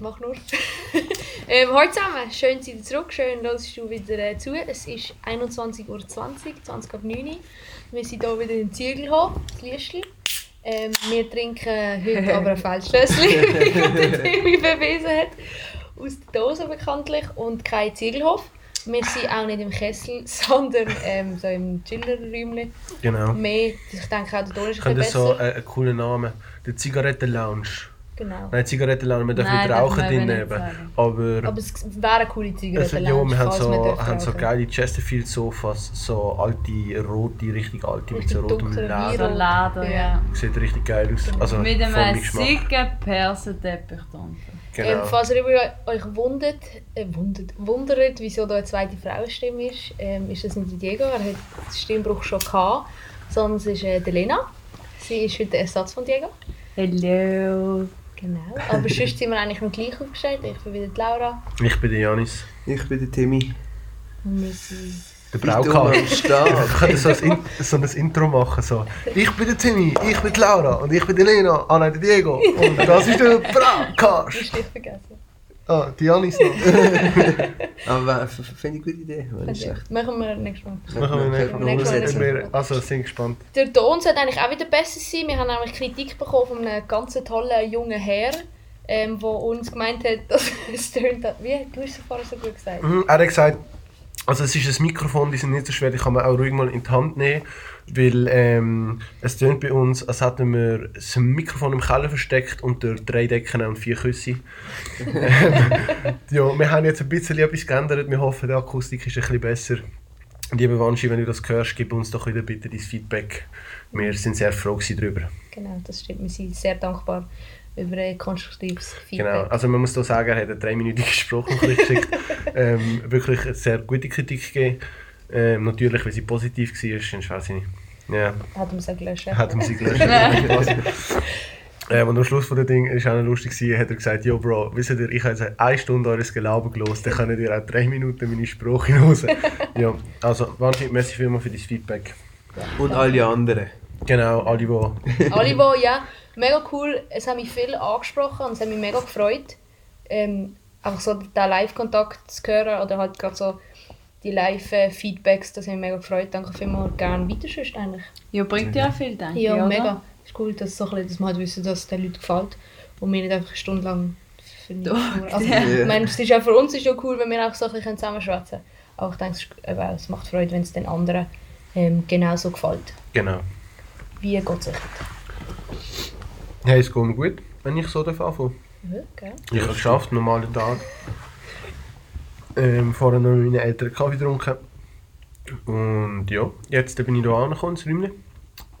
Mach nur. ähm, hallo zusammen, schön seid ihr zurück, schön hörst du wieder äh, zu. Es ist 21.20 Uhr, 20 ab 9 Uhr. Wir sind hier wieder im Ziegelhof, das Liestli. Ähm, wir trinken heute aber ein Feldschlösschen, wie der Timmy bewiesen hat. Aus der Dose bekanntlich und kein Ziegelhof. Wir sind auch nicht im Kessel, sondern ähm, so im Chillerräumchen. Genau. Mehr, ich denke auch der Ton ist ein bisschen so besser. äh, einen coolen Namen. Der Zigarettenlounge. Genau. Nein, Zigarettenlounge, man darf Nein, nicht darf rauchen eben drin nicht eben. Aber, Aber es wäre eine coole Zigarette. also, ja, wir haben so, haben so geile Chesterfield-Sofas, so alte, rote, richtig alte, mit so rotem Leder. Leder, Ja. Sieht richtig geil aus. Also, Mit einem sicken Persenteppich drunter. Ähm, Genau. falls ihr über euch wundert, äh, wundert, wundert, wieso da eine zweite Frauenstimme ist, ähm, ist das nicht die Diego, er hat den Stimmbruch schon gehabt, sondern es ist äh, die Lena. Sie ist heute der Ersatz von Diego. Hello. Genau. Aber sonst sind wir eigentlich noch gleich aufgestellt. Ich bin wieder die Laura. Ich bin der Janis. Ich bin der Timmy. Und wir sind... Der. Start? Ich könnte so ein, so ein Intro machen. So. Ich bin der Timmy, ich bin die Laura und ich bin die Lena. Ah nein, der Diego. Und das ist der hast dich vergessen. Ah, die Janis noch. Aber finde ich eine gute Idee. Machen wir nächstes Mal. Machen wir nächstes Mal wir- Also, sind gespannt. Der Ton sollte eigentlich auch wieder besser sein. Wir haben nämlich Kritik bekommen von einem ganz tollen jungen Herr, ähm, der uns gemeint hat, dass es tönt... Wie? Du hast es vorher so gut gesagt. Mhm, er hat gesagt, also es ist ein Mikrofon, die sind nicht so schwer, die kann man auch ruhig mal in die Hand nehmen, weil ähm, es tönt bei uns, als hätten wir das Mikrofon im Keller versteckt unter drei Decken und vier Küsse. ja, wir haben jetzt ein bisschen etwas geändert, wir hoffen, die Akustik ist ein bisschen besser. Liebe Wanshi, wenn du das hörst, gib uns doch wieder bitte dein Feedback. Wir sind sehr froh darüber. Genau, das stimmt. Wir sind sehr dankbar über ein konstruktives Feedback. Genau, also man muss da sagen, er hat eine dreiminütige Sprachnachricht geschickt. ähm, wirklich eine sehr gute Kritik gegeben. Ähm, natürlich, weil sie positiv war, sonst weiß ich nicht. Ja, Hat man es auch gelöscht. hat er sie gelöscht. ähm, und am Schluss von dem Ding ist auch noch lustig, gewesen, hat er gesagt, yo Bro, wisst ihr, ich habe jetzt eine Stunde eures Gelaber gelost, dann könnt ihr auch drei Minuten meine Sprache hören. ja, also wahnsinnig merci vielmals für dein Feedback. Und alle anderen. Genau, alle, die... Alle, die, ja, mega cool. Es hat mich viel angesprochen und es hat mich mega gefreut. Ähm, einfach so den Live-Kontakt zu hören oder halt gerade so die Live-Feedbacks, das hat mich mega gefreut. Danke vielmals, gerne weiter sonst eigentlich. Ja, bringt dir auch viel, denke ich, Ja, oder? mega. ist cool, dass, so ein bisschen, dass man halt wissen, dass es den Leuten gefällt und wir nicht einfach eine Stunde lang für nichts nur- also, Ja. ich meine, es ist auch für uns ist ja cool, wenn wir auch so ein bisschen zusammenschwätzen können. Aber ich denke, es, es macht Freude, wenn es den anderen ähm, genauso gefällt. Genau. Wie Gott sich. Hey, es geht mir gut, wenn ich so darf anfangen Ja, gell? Ich habe es geschafft, normalen Tag. Ähm, vorher noch mit meinen Eltern Kaffee getrunken. Und ja, jetzt bin ich hier angekommen, ins Räumchen.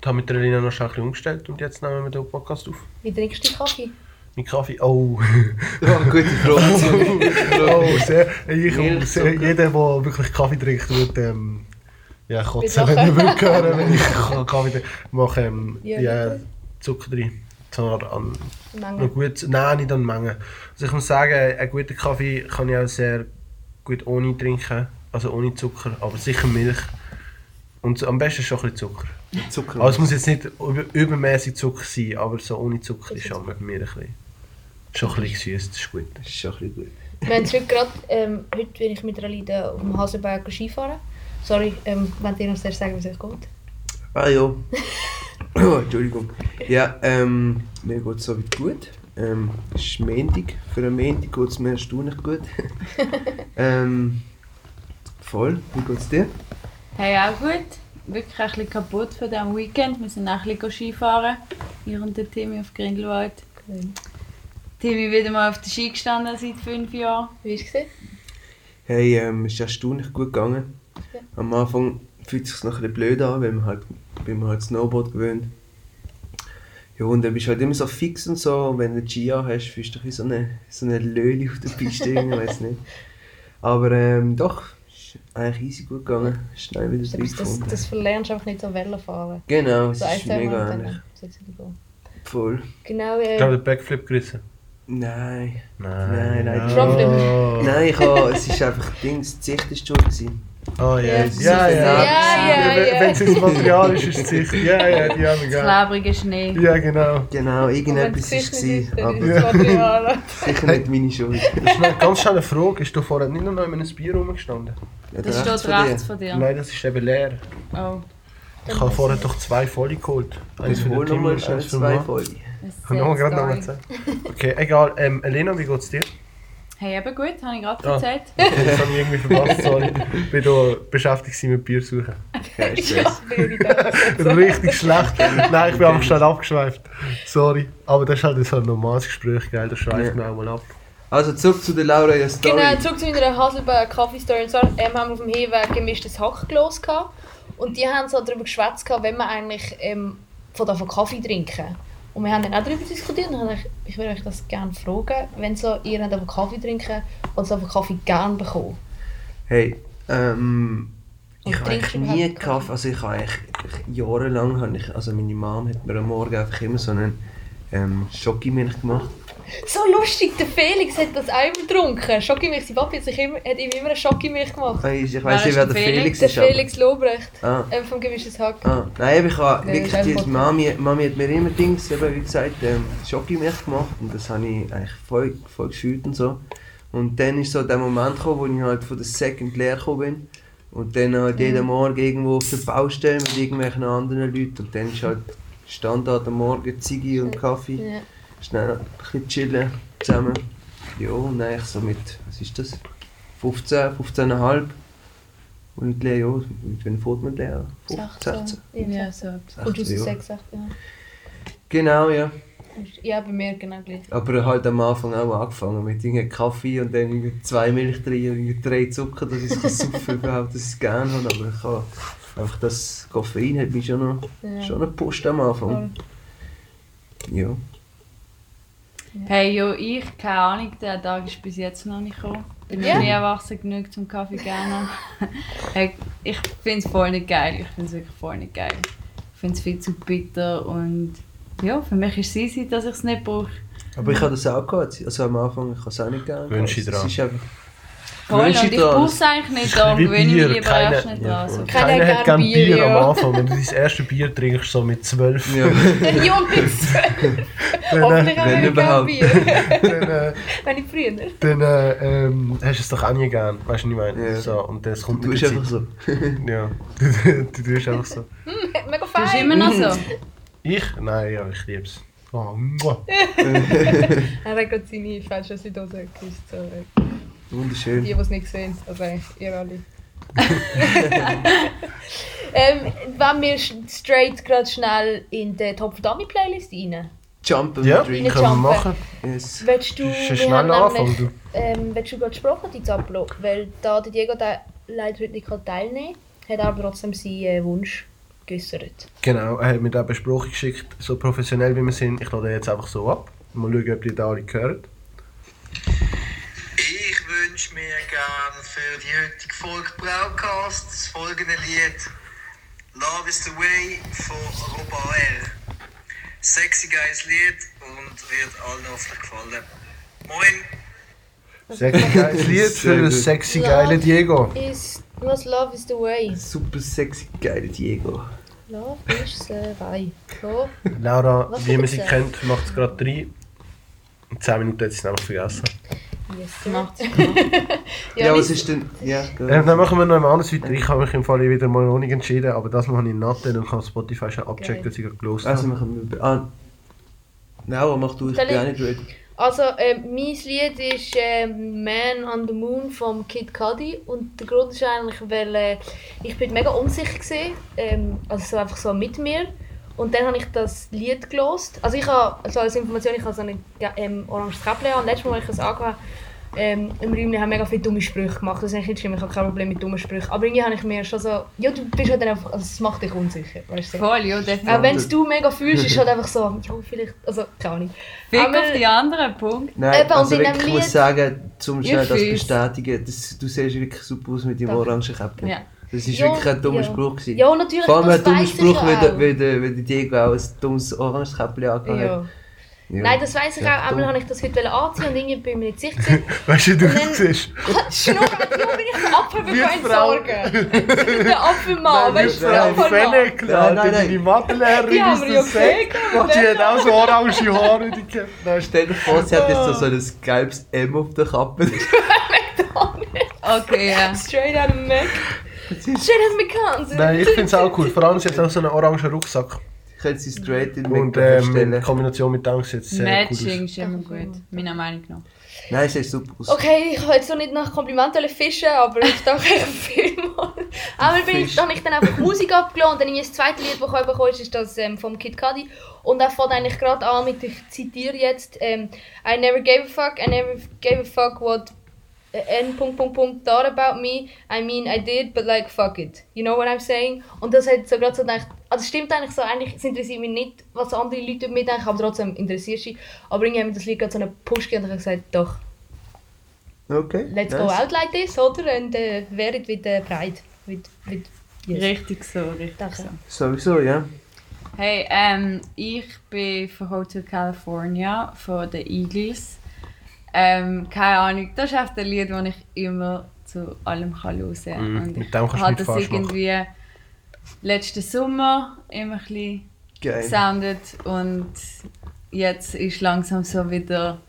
Ich habe mit der Lina noch schnell ein bisschen umgestellt und jetzt nehmen wir den Podcast auf. Wie trinkst du Kaffee? Mit Kaffee, oh. Ja, gute Frage. oh sehr, ich, sehr, jeder, der wirklich Kaffee trinkt, wird ähm, ja, kotzen, wenn er will hören, wenn ich Kaffee trinke. Ich mache ähm, Ja, ja. Zucker drin. Zwar an Menge. Gut, nein, nicht an Menge. Also ich muss sagen, einen guten Kaffee kann ich auch sehr gut ohne trinken, also ohne Zucker, aber sicher Milch. Und am besten schon ein bisschen Zucker. Zucker. Also es muss jetzt nicht über, übermäßig Zucker sein, aber so ohne Zucker ist schon bei mir ein bisschen, schon ein bisschen süß, das ist gut. Das ist schon ein bisschen gut. Wir haben heute gerade, ähm, heute bin ich mit Ralida auf dem Hasenberg Skifahren. Sorry, ähm, wenn ihr noch zuerst sagen, wie es euch geht. Ah ja. Entschuldigung. Ja, ähm, mir geht es soweit gut. Ähm, es ist Montag. Für einen Montag geht es mir erstaunlich gut. ähm, voll. Wie geht es dir? Hey, auch gut. Wirklich ein bisschen kaputt von diesem Weekend. Wir sind auch ein bisschen Skifahren. Ich und der Timmy auf Grindelwald. Timmy wieder mal auf der Ski gestanden seit fünf Jahren. Wie war es? Hey, ähm, es ist erstaunlich gut gegangen. Ja. Am Anfang fühlt es sich noch ein bisschen blöd an, weil man halt, weil man halt Snowboard gewöhnt. Ja, und dann bist du halt immer so fix und so. Wenn du Ski hast, fühlst du dich wie so eine, so eine Löli auf der Piste, ich weiß nicht. Aber ähm, doch, es ist eigentlich easy gut gegangen. Schnell wieder Das, drin das, gefunden. das verlernst du einfach nicht so Wellen fahren. Genau, es So ist mega und ähnlich. Voll. Genau, Ich äh, glaube, der Backflip gerissen. Nein. Nein. Nein, nein. Frontflip. Oh. Nein, ich habe, es ist einfach Dings, die Sicht ist schuld gewesen. Oh ja, Ja, ja, ja. Ja, ja, ja. Wenn es ins Material ist, ist es sicher. Ja, ja, die haben wir Das gerne. klebrige Schnee. Ja, genau. Genau, Und irgendetwas war es, aber sicher nicht meine Schuld. Ganz schnell eine Frage. Ist da vorher nicht noch in einem Bier rumgestanden? Ja, Das steht rechts von dir. Nein, das ist eben leer. Oh, Ich habe vorher doch zwei volle geholt. Eins für den nochmal Timmy, schnell eins für ist Ich habe noch sehr gerade noch erzählt. Okay, egal. Ähm, Elena, wie geht's dir? Hey, eben gut, habe ich gerade Ah. erzählt. Das habe ich irgendwie verpasst, sorry. Ich bin hier beschäftigt mit Bier suchen. Kein Ja. Richtig schlecht. Nein, ich bin einfach schnell abgeschweift. Sorry. Aber das ist halt so ein normales Gespräch, gell? Das schweift Ja. mir auch mal ab. Also zurück zu der Laura ihrer Story. Genau, zurück zu meiner Haselberg Kaffee Story. Und zwar ähm, haben wir auf dem Hinweg gemischtes Hack los gehabt. Und die haben so darüber geschwätzt, gehabt, wenn man eigentlich ähm, von davon Kaffee trinken. Und wir haben dann auch darüber diskutiert. Und ich, ich würde euch das gerne fragen, wenn so ihr davon Kaffee trinken oder so von Kaffee gerne bekommen. Hey, ähm, Und ich habe eigentlich nie überhaupt Kaffee, also ich habe eigentlich ich, jahrelang, habe ich, also meine Mom hat mir am Morgen einfach immer so einen ähm, Schokimilch gemacht. So lustig, der Felix hat das immer getrunken. Schokimilch, sein Papi hat, sich immer, hat ihm immer eine Schokimilch gemacht. Ich, ich weiß nicht, wer der der Felix? Felix Der ist. aber- Felix Lobrecht Ah, ähm, vom gemischtes Hack. ah. Nein, aber ich habe wirklich, die einfach- Mami, Mami hat mir immer Dings, eben, wie gesagt, ähm, Schokimilch gemacht und das habe ich eigentlich voll, voll gefühlt und so. Und dann ist so der Moment gekommen, wo ich halt von der Second leer gekommen bin. Und dann halt jeden Morgen irgendwo auf der Baustelle mit irgendwelchen anderen Leuten. Und dann ist halt Standard am Morgen Ziggy und Kaffee. Ja. Schnell ein bisschen chillen zusammen. Ja, und eigentlich so mit, was ist das? 15, 15,5. Und Lea, ja, mit wem fährt man Lea? 15, 16. Ja, Ja, so. Und aus 16, ja. 6, 8, ja. Genau, ja. Ja, bei mir genau gleich. Aber halt am Anfang auch angefangen mit irgendwie Kaffee und dann zwei Milch drin und drei Zucker, dass ich es saufen überhaupt, dass ich es gerne habe. Aber ich habe einfach das Koffein hat mich schon noch, Ja. schon gepusht am Anfang. Ja. Hey, jo, ich, keine Ahnung, der Tag ist bis jetzt noch nicht gekommen. Bin Ja. noch nie erwachsen genug zum Kaffee gerne. hey, ich finde es voll nicht geil. Ich finde es wirklich voll nicht geil. Ich finde es viel zu bitter und ja, für mich ist es easy, dass ich es nicht brauche. Aber ich habe das auch gehabt. Also am Anfang, ich habe es auch nicht gerne. Wünsch gehabt. dich dran. Es ist einfach, Voll, und ich es eigentlich nicht, darum gewöhne ich mich lieber keine- erst nicht ja, dran. So. Keiner hat gerne gern Bier, Bier, am ja. Anfang. Wenn du dein erstes Bier trinkst, so mit 12, ja. Jungs! dann, Hoffentlich äh, haben wenn wir überhaupt. Bier. dann, äh, Wenn ich früher. dann äh, ähm, hast du es doch auch nie gern. Weißt du, was ich meine? Ja. So, und das kommt Du der einfach so. Ja, du, du tust einfach so. Mega Du bist fein. immer noch so. Ich? Nein, ja, ich liebe es. Oh. Er hat gerade seine falsche Südose geküsst. So, äh, die, Wunderschön. die es nicht sehen. Also eigentlich ihr alle. ähm, wenn wir straight gerade schnell in die Top Dummy Playlist rein. Jump and Ja, Drink. Nicht können wir jumpen. machen. Yes. Willst du, Das ist ein wir schneller haben Anfang, nämlich, du. ähm, willst du gerade gesprochen, die Zaplo? Weil da der Diego der leider heute nicht teilnehmen kann, hat aber trotzdem seinen äh, Wunsch geäußert. Genau, er hat mir da Besprechung geschickt, so professionell wie wir sind. Ich lade jetzt einfach so ab. Mal schauen, ob die da alle hören. Ich wünsche mir gern für die heutige Folge Broadcast das folgende Lied Love is the Way von Robert R. Sexy geiles Lied und wird allen hoffentlich gefallen. Moin! Sexy geiles Lied für den sexy Love. geile Diego. Is, was Love is the way? Super sexy, geile Diego. Love is the way. So. Laura, Was wie man sie kennt, macht es gerade rein. In 10 Minuten hat sie es einfach vergessen. Yes, es Ja, was ist denn. Ja, gut. Ähm, dann machen wir noch einmal anders weiter. Ich habe mich im Fall wieder mal noch nicht entschieden, aber das habe ich Natten und kann Spotify schon abchecken, dass ich gerade gelost Also habe. machen wir. Ah. Laura, mach du, ich bin auch nicht ready. Also, ähm, mein Lied ist ähm, Man on the Moon vom Kid Cudi. Und der Grund ist eigentlich, weil äh, ich bin mega unsicher war. Ähm, also so einfach so mit mir. Und dann habe ich das Lied gelost. Also ich habe, also als Information, ich habe so ein ähm, oranges Käppchen an. Und letztes Mal, als ich es angehört habe, ähm, im Räumchen haben mega viele dumme Sprüche gemacht. Das ist eigentlich nicht schlimm, ich habe kein Problem mit dummen Sprüchen. Aber irgendwie habe ich mir schon so, ja, du bist halt dann einfach, also es macht dich unsicher. Weißt du? Voll, ja, definitiv. Auch wenn es du mega fühlst, ist halt einfach so, ja, vielleicht, also keine Ahnung. Fick Aber- auf die anderen Punkt. Nein, Eben, also wirklich, ich muss sagen, zum schnell das bestätigen, das, du siehst wirklich super aus mit dem Danke. orangen Käppchen. Ja. Das war Ja, wirklich ein dummer ja. Spruch. Gewesen. Ja, natürlich, Vor allem ein dummer Spruch, ja weil, weil, weil Diego auch ein dummes oranges Käppchen angehabt hat. Ja. Nein, das weiss ich auch. Einmal wollte ich das heute anziehen und irgendwie bin ich mir nicht sicher. Weißt du, wie du dann- siehst? Schnurr, warum bin ich der Apfel Wie für entsorgen? Der Apfelmann, weißt du, der Apfelmann. Fennec, Nein, nein, nein. deine Mathelehrerin Die haben wir der ja Sekt. gefragt. Die hat auch so orange Haare. Die kennt- Nein, Stell dir vor, sie hat jetzt so, so ein gelbes M auf der Kappe. Okay, ja. Straight out of Mac. Straight out of McCann. Nein, ich finde es auch cool. Vor allem, sie hat auch so einen orangen Rucksack. Ich könnte sie straight in den Und ähm, in. Kombination mit Dank sieht es sehr Matching cool ist immer gut. Meiner Meinung nach. Nein, sie ist super aus. Okay, ich wollte jetzt noch nicht nach Komplimenten fischen, aber ich danke euch vielmals. Einmal bin ich, habe ich dann einfach Musik abgeladen und dann das zweite Lied, das bekommen ist, ist das ähm, vom Kid Cudi. Und er fängt eigentlich gerade an mit, ich zitiere jetzt, ähm, I never gave a fuck, I never gave a fuck what N. Punkt, Punkt, Punkt, thought about me. I mean, I did, but like, fuck it. You know what I'm saying? Und das hat so gerade so gedacht, also es stimmt eigentlich so, eigentlich es interessiert mich nicht, was andere Leute mich denken, aber trotzdem interessiert sie. Aber irgendwie hat mir das Lied gerade so einen Push gegeben und ich habe gesagt, doch, Okay. let's nice. go out like this, oder? Und äh, wear it with äh, pride. With, with, yes. Richtig so, richtig Danke. so. Sowieso, ja. Hey, ähm, ich bin von Hotel California von den Eagles. Ähm, keine Ahnung, das ist einfach ein Lied, das ich immer zu allem kann hören kann. Mhm, Und mit ich dem kannst du nicht das falsch machen. Letzten Sommer immer ein bisschen Geil. gesoundet und jetzt ist langsam so wieder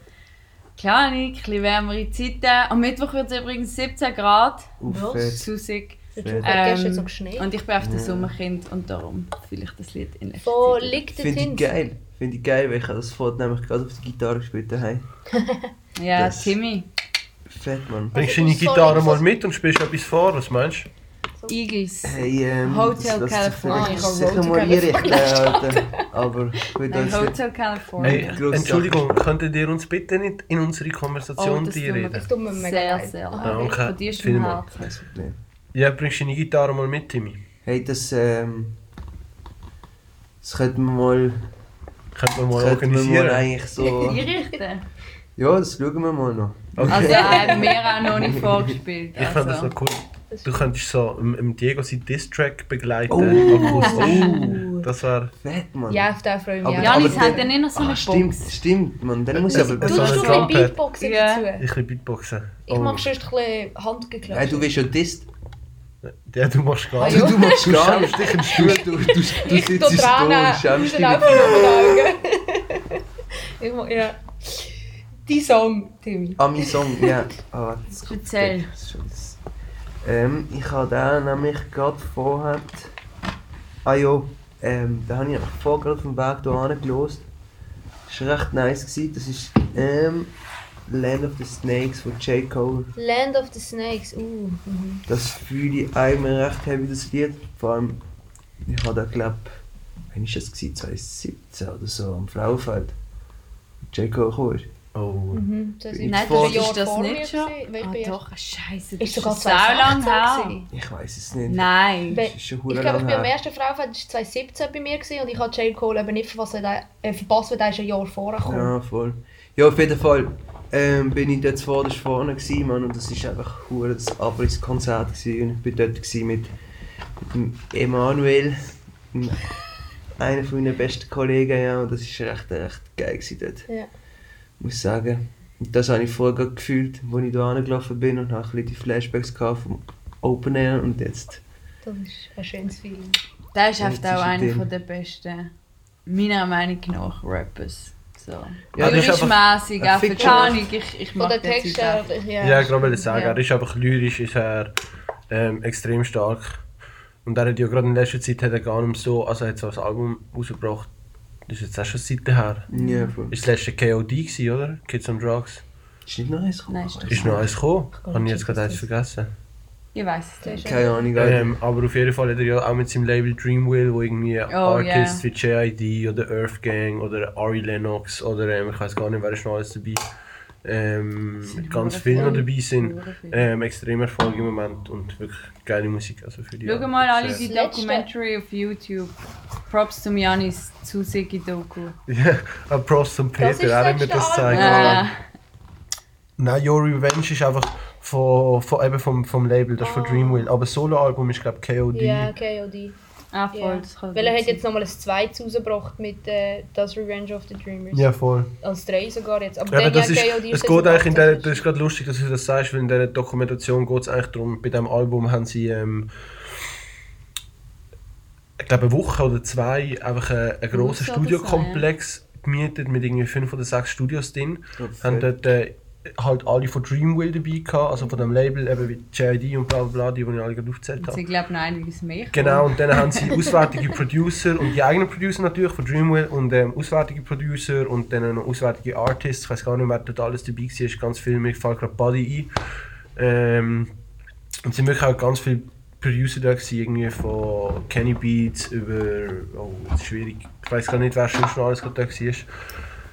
Ahnung, ein bisschen wärmere Zeiten. Am Mittwoch wird es übrigens 17 Grad. Susig. Ähm, so. Und ich bin auf der Sommerkind und darum fühle ich das Lied in letzter Wo liegt der Finde ich geil. Finde ich geil, weil ich habe das Foto nämlich gerade auf der Gitarre gespielt daheim. Ja, Das- Timmy. Fett, Mann. Bringst du deine Gitarre mal mit und spielst etwas vor? Was meinst du? Eagles. Hey, ähm, Hotel das sich California. Ich sicher Hotel mal einrichten, Alter. Aber gut, Nein, also, Hotel California. Hey, Grosse Entschuldigung, könntet ihr uns bitte nicht in unsere oh, Konversation das mir reinreden? Das tut mir mega sehr, leid. sehr Aha. leid. Danke, Von dir. Herz. kein Problem. Ja, bringst du deine Gitarre mal mit, Timmy? Hey, das, ähm, das könnten wir mal, Könnten wir mal das könnten wir mal organisieren? eigentlich so... Einrichten? Ja, das schauen wir mal noch. Okay. Also, er hat mir auch noch nicht vorgespielt. ich fand das Also. noch cool. Du könntest so im, im Diego sein Diss-Track begleiten, Oh. akustisch. Das war... Fett, Mann. Ja, auf den freue ich mich Aber- auch. Janis aber hat der- dann nicht noch so eine Ah, stimmt, Box. stimmt, Mann. Dann muss ich aber... Du so tust du ein Trumpet. Beatboxen Ja. dazu. Ich will Beatboxen. Ich Oh. mache sonst ein bisschen Handgeklatscht. Nein, du bist ja Dist. Ja, du machst gar Ah, nicht. ja. Du machst Du gar schämst nicht. dich Du, Stuhl. du, du, du ich sitzt tue da Tränen und schämst dich ich mach, ja. Die Song, Timmy. Ah, mein Song, ja. Ah, das ist Erzähl. Scheiße. Ähm, ich habe den nämlich gerade vorher... Ah ja, ähm, den habe ich einfach vor gerade vom Weg hierher gelost. Das war recht nice. Gewesen. Das ist ähm, Land of the Snakes von J. Cole. Land of the Snakes. Uh. Mhm. Das fühle ich einmal recht heavy, das Lied. Vor allem, ich habe da glaube wann war das? gewesen? 2017 oder so, am Frauenfeld. J. Cole gekommen ist. Oh. Mhm. Das ist Nein, das vor- ist ein Jahr ist das vor nicht mir schon? Ah, doch, scheiße. Ist das sogar sau lang 2016 her. Ich weiß es nicht. Nein. Ist schon Ich glaube, ich bin am ersten Frauenfeld, das war 2017 bei mir gewesen, und ich habe J. Cole eben nicht verpasst, äh, verpasst, weil ist ein Jahr vorher gekommen. Ja, voll. Ja, auf jeden Fall ähm, bin ich dort vorne vorne gewesen, Mann, und das war einfach hure das Abrisskonzert gewesen. und ich bin dort gewesen mit, mit dem Emanuel, einem- einer von meinen besten Kollegen, ja, und das war recht, recht geil gewesen dort, Ja. Muss sagen. Und das habe ich vorher gerade gefühlt, als ich da angelaufen bin und habe ein bisschen die Flashbacks vom Open Air und jetzt. Das ist ein schönes Feeling. Der ist Ja, oft das ist auch ein einer von der besten, meiner Meinung nach, Rappers. So. Ja, Lyrisch-mässig, auch für keine Ahnung, ich, ich mag den her, ja. Ja, ich glaube, ich sagen, Ja. er ist einfach lyrisch, ist er ähm, extrem stark. Und er hat ja gerade in letzter Zeit hat er gar nicht so, also er hat so ein Album rausgebracht, das ist jetzt auch schon Seiten her. Ja, voll. Ist das letzte KOD gewesen, oder? Kids on Drugs. Ist nicht noch eins gekommen? Nein, ist Ist noch eins gekommen? Habe ich jetzt gerade eins vergessen. Ich weiß es nicht. Keine Ahnung, Alter. Ähm, aber auf jeden Fall hat er ja auch mit seinem Label Dreamwheel, wo irgendwie Oh, Artists wie JID oder Earth Gang oder Ari Lennox oder ähm, ich weiß gar nicht, wer ist noch alles dabei, ähm, ganz viele noch dabei sind. Ähm, extrem Erfolg im Moment und wirklich geile Musik. Also für die Schau mal alle die Documentary auf YouTube. Props zum Janis Zusigi Doku. Ja, Props zum Peter, er hat mir das gezeigt. Album. Äh, Nein, Your Revenge ist einfach von, von, eben vom, vom Label, das ist von Ah. Dreamwheel. Aber das Soloalbum ist glaube ich KOD. Ja, KOD. Ah, voll, das kann Weil er hat jetzt nochmal ein zweites rausgebracht mit äh, das Revenge of the Dreamers. Ja, voll. Als drei sogar jetzt. Aber Ja, aber dann das ist, KOD es ist geht eigentlich in der, das ist gerade lustig, dass du das sagst, weil in dieser Dokumentation geht es eigentlich darum, bei diesem Album haben sie, ähm, ich glaube eine Woche oder zwei, einfach einen, einen grossen Studiokomplex gemietet mit irgendwie fünf oder sechs Studios drin. Haben dort äh, halt alle von Dreamville dabei gehabt, also von dem Label, eben wie JID und bla bla bla, die, die ich alle gerade aufgezählt habe. Sie glauben noch einiges mehr. Genau, und dann haben sie auswärtige Producer und die eigenen Producer natürlich von Dreamwell und ähm, auswärtige Producer und dann noch auswärtige Artists. Ich weiß gar nicht, wer dort alles dabei war, ist ganz viel, mir fällt gerade Buddy ein. Ähm, und sind wirklich auch ganz viele Producer da gewesen, irgendwie von Kenny Beats über, oh, das ist schwierig, ich weiß gar nicht, wer schon schon alles gerade da war.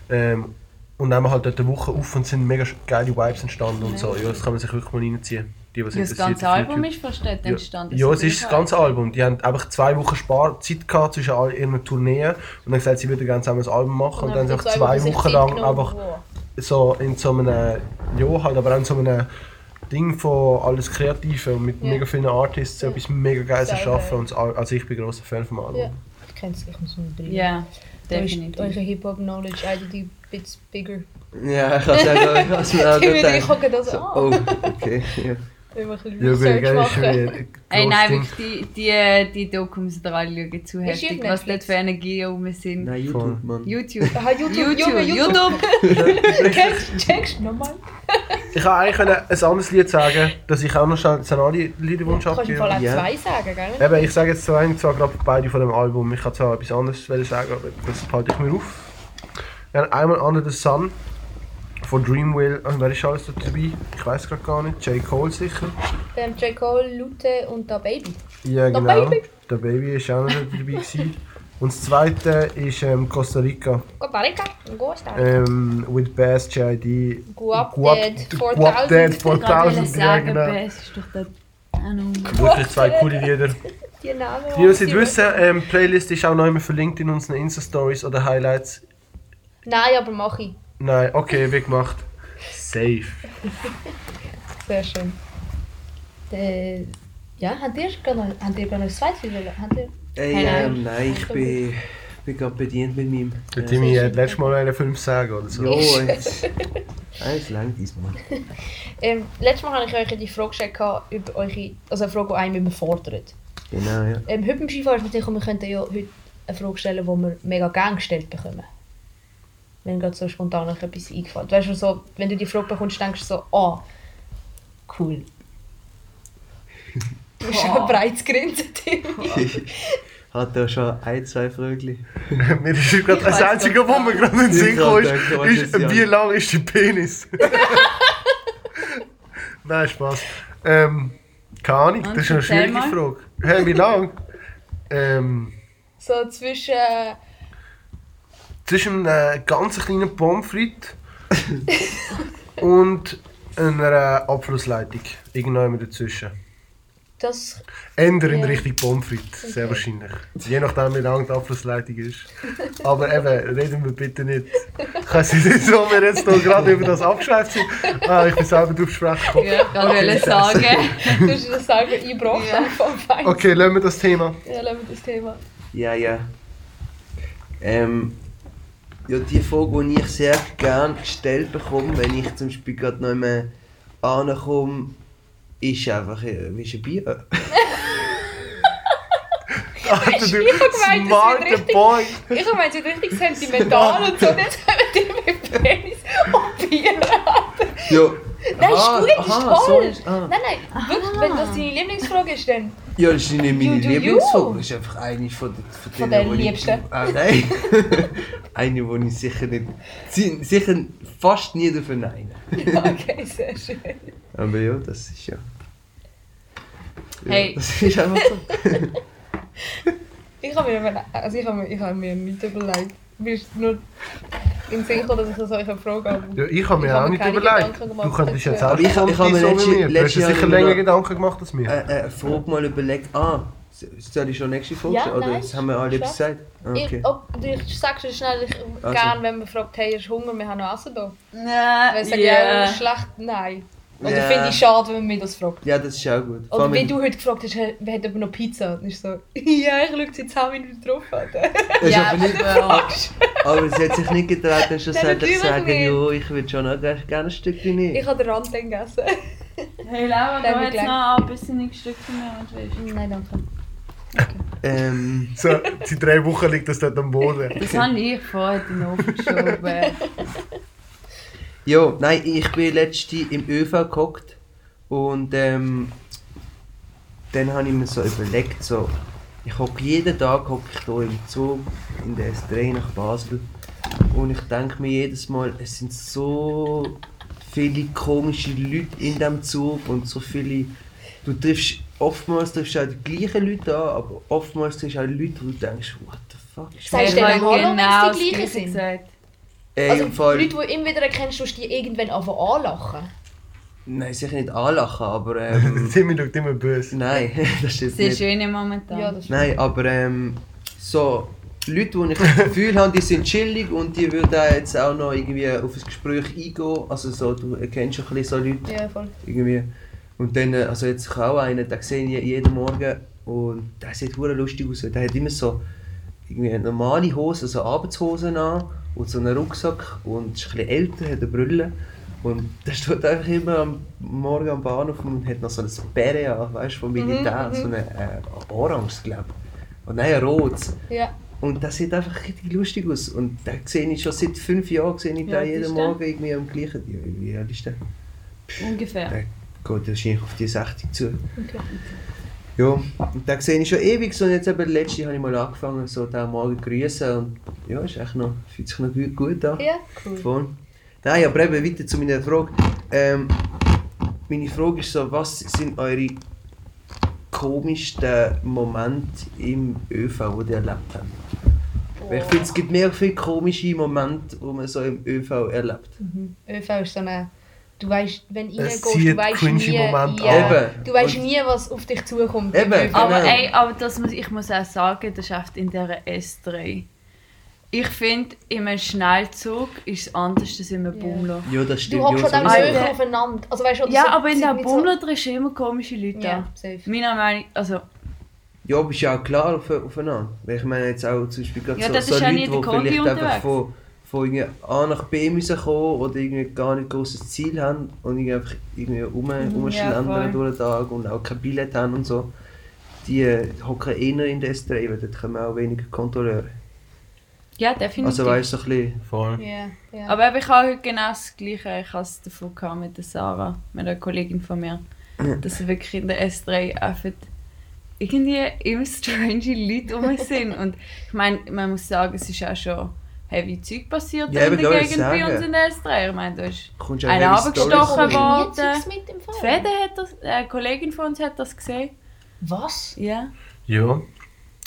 Ähm, und nehmen halt dort eine Woche auf und es sind mega geile Vibes entstanden und so. Ja, das kann man sich wirklich mal reinziehen. Die, was Ja, das ganze Album ist von Städten entstanden. Ja, so es wie ist das ganze weiß. Album. Die haben einfach zwei Wochen Sparzeit gehabt zwischen all ihren Tourneen und dann gesagt, sie würden gerne zusammen ein Album machen und, dann sind haben einfach sie zwei Wochen lang einfach so in so einem, ja halt, aber auch in so einem Ding von alles Kreative und mit Ja. mega vielen Artists Ja. etwas mega Geiles erschaffen und Al- also ich bin großer Fan vom Album. Ja. Ich kenne es, ich muss mal drin. Ja, Da ist definitiv. eure Hip-Hop-Knowledge eigentlich ein bisschen bigger. Ja, ich kann sagen, ich habe es mir auch Ich würde gedacht. ich gucke das So, an. oh, okay. Ja. Wenn wir ein bisschen Ja, machen. Ey, grosses nein, wirklich, die, die, die Doku müssen ihr alle schauen. Zu heftig, was dort für Energie rum sind. Nein. YouTube, Mann. YouTube. Aha, YouTube, YouTube. YouTube. Kennst checkst du nochmal? Ich kann eigentlich ein anderes Lied sagen, dass ich auch noch schnell einen anderen Liederwunsch Du kannst im Fall auch Ja. zwei sagen, gell? Eben, ich sage jetzt zwar, zwar gerade beide von dem Album. Ich kann zwar etwas anderes sagen, aber das halte ich mir auf. Haben einmal Under the Sun von Dreamville. Und wer ist alles da dabei? Ich weiß gerade gar nicht. J. Cole sicher. Ähm, J. Cole, Lute und Da Baby. Ja, Da genau. Baby. Der Baby ist auch noch dabei. Gewesen. Und das zweite ist ähm, Costa Rica. Costa Rica, Costa Rica. Ähm, with Bass, JID. Guapdad, 4000. Guapdad, Ich wollte 4000. Ja, sagen, genau. Bass ist doch der... Wirklich zwei coole Lieder. Die Namen. Die, die es nicht wissen, ähm, die Playlist ist auch noch immer verlinkt in unseren Insta-Stories oder Highlights. Nein, aber mach ich. Nein, okay, wie gemacht. Safe. Sehr schön. Äh, ja, habt ihr gerade noch, habt ihr gerade noch ein zweites Lied? Ey, ähm, nein. ich bin, bin gerade bedient mit meinem. Der äh, Timmy hat letztes Mal einen Film sagen oder so. Jo, jetzt. Nein, es diesmal. Ähm, letztes Mal habe ich euch die Frage gestellt über eure, also eine Frage, die einem überfordert. Genau, ja. Ähm, heute beim Skifahren ist gedacht, wir könnten ja heute eine Frage stellen, die wir mega gerne gestellt bekommen. Wenn gerade so spontan noch etwas eingefallen Weißt du, so, wenn du die Frage bekommst, denkst du so, ah, cool. Du bist schon bereits grinsen, Tim. Hat er schon ein, zwei Frögli? Mir ist gerade das Einzige, wo mir gerade in den Sinn gekommen hab ist, ist, wie lang ist der Penis? Nein, Spaß. Ähm, keine Ahnung, das ist eine schwierige. Frage. Hä, wie lang? Ähm, So zwischen. Zwischen einem ganz kleinen Pommes frites und einer Abflussleitung. Irgendwann dazwischen. das. Änder in Ja. Richtung Pommes frites, sehr Okay. wahrscheinlich. Je nachdem, wie lang die Abflussleitung ist. Aber eben, reden wir bitte nicht. Ich weiß nicht, wieso wir jetzt hier gerade über das abgeschweift sind. Ah, ich bin selber drauf sprechen gekommen. Ja, ich wollte sagen. Du hast das selber eingebracht Ja. vom Feind. Okay, lassen wir das Thema. Ja, lassen wir das Thema. Ja, ja. Ähm, ja, die Frage, die ich sehr gerne gestellt bekomme, wenn ich zum Beispiel gerade noch einmal ankomme, ist einfach, äh, wie ist ein Bier? Alter, ich du hab gemeint, das wird smarter richtig- Boy. Ich habe es wirklich sentimental und so. Und jetzt kommen die mit Penis und Bier. Ja. Nein, ist Aha, gut, ist aha, so toll. ist- ah. Nein, nein, wirklich, wenn das deine Lieblingsfrage ist, dann. Ja, das ist nicht meine Lieblingsfrage, das ist einfach eine von, den- von, Von denen, den die ich- Liebsten. Ah, nein. eine, die ich sicher nicht. si- sicher fast nie davon nein. Okay, sehr schön. Aber ja, das ist ja. ja Hey. Das ist einfach so. Ich habe mir, also ich habe mir, ich habe mir nicht überlegt. Mir ist nur in den Sinn gekommen, dass ich das euch habe. Ja, ich habe mir Ich auch habe nicht überlegt. Du könntest jetzt auch Aber ich- ich habe mir letztes- letztes Jahr sicher habe ich länger Gedanken gemacht als mir. Äh, äh, Frage mal überlegt. Ah, soll ich schon nächste Frage Ja? Oder nein, das haben wir alle klar. gesagt? Ah, okay. Ich, ob, ich sage schon schnell, ich Also. gerne, wenn man fragt, hey, hast du Hunger, wir haben noch Essen da. Nein, Weil ich sage, ja. ja, schlecht, nein. Oder Ja. finde ich schade, wenn man mich das fragt. Ja, das ist auch gut. Vor Oder allem, wie du heute gefragt hast, wer hat aber noch Pizza? Und ich so, ja, ich schaue sie 10 Minuten drauf an. Das ist Ja, aber nicht, aber- aber sie hat sich nicht getraut, dann natürlich zu sagen, nicht. jo, ich würde schon noch gerne gerne ein Stückchen nehmen. Ich habe den Rand dann gegessen. Hey Laura, Dann du jetzt noch ein bisschen Stück von mir und willst. Nein, danke. Ähm, So, seit drei Wochen liegt das dort am Boden. Das habe ich vorher in den Ofen geschoben. Ja, nein, ich bin letzte im ÖV gehockt und ähm, dann habe ich mir so überlegt, so, ich hocke jeden Tag hocke ich hier im Zug in der S3 nach Basel und ich denke mir jedes Mal, es sind so viele komische Leute in diesem Zug und so viele, du triffst oftmals triffst du auch die gleichen Leute an, aber oftmals triffst du auch Leute, wo du denkst, what the fuck ist Sagst du Ich denen Hallo, wenn genau es die gleichen Gleiche sind? gesagt. Ey, Also im Fall, Leute, die immer wieder erkennst, tust du die irgendwann anfangen anlachen. nein, sicher nicht anlachen, aber ähm, Timmy schaut immer böse. nein, das stimmt Sehr nicht. schön momentan. Ja, das. Nein, aber ähm, so Leute, die ich das Gefühl habe, die sind chillig und die würden auch jetzt auch noch irgendwie auf ein Gespräch eingehen. Also so, du erkennst ein bisschen so Leute Ja, voll. irgendwie. Und dann, äh, also jetzt ich auch einen, den sehe ich jeden Morgen und der sieht lustig aus. Der hat immer so irgendwie normale Hose, so Arbeitshosen an und so einen Rucksack und ist ein bisschen älter, hat eine Brille. Und der steht einfach immer am Morgen am Bahnhof und hat noch so ein Bären an, weißt du, vom Militär, so ein äh, orange, glaube ich. Und nein, ein rotes. Ja. Und das sieht einfach richtig lustig aus. Und den sehe ich schon seit fünf Jahren, sehe ich Ja, den jeden ist der. Morgen irgendwie am gleichen. Ja, wie alt ist der? Ungefähr. Der geht wahrscheinlich auf die 60 zu. Okay. Ja, und den sehe ich schon ewig so. Und jetzt eben letzte habe ich mal angefangen, so den Morgen grüßen. Und ja, ist echt noch, fühlt sich noch gut, gut an. Ja, cool. Voll. Nein, aber eben weiter zu meiner Frage. Ähm, meine Frage ist so, was sind eure komischsten Momente im ÖV, die ihr erlebt habt? Weil ich finde, es gibt mehr viele komische Momente, die man so im ÖV erlebt. ÖV ist so eine... Du weißt, wenn du Es reingehst, du weißt cringy nie... Momente ja, an. du weißt Und- nie, was auf dich zukommt. Eben, ÖV. Aber Genau. ey, aber das muss, ich muss auch sagen, das ist oft in dieser S3. Ich finde, in einem Schnellzug ist es anders als in einem. Bummler. Ja, das Du stimmt. hockst ja, halt auch sowieso. Alter. näher aufeinander. Also, weißt, du, Ja, so, aber in nicht Bummler drin sind immer komische Leute So, ja, safe. Meiner Meinung also Ja, aber ist ja auch klar auf, aufeinander. Weil ich meine jetzt auch zum Beispiel gerade Ja, so, das so ist ja Leute, nicht die der Kondi vielleicht einfach unterwegs. von, von irgendwie A nach B müssen kommen oder irgendwie gar nicht großes Ziel haben und irgendwie einfach irgendwie rum, rumschlendern voll. durch den Tag und auch kein Billett haben und so. Die äh, hocken eher in der S3, weil dort kommen auch weniger Kontrolleure. ja, definitiv. Also weißt du, so ein bisschen... Voll. Ja, ja. aber ich habe heute genau das Gleiche. Ich habe es davon gehabt mit der Sarah, mit einer Kollegin von mir. Dass wirklich in der S3 einfach irgendwie immer strange Leute rum sind. Und ich meine, man muss sagen, es ist auch schon heavy Zeug passiert Ja, in der Gegend bei uns in der S3. Ich meine, da ist Einer abgestochen worden. Fall? Fede hat das, äh, eine Kollegin von uns hat das gesehen. Was? Ja. Ja,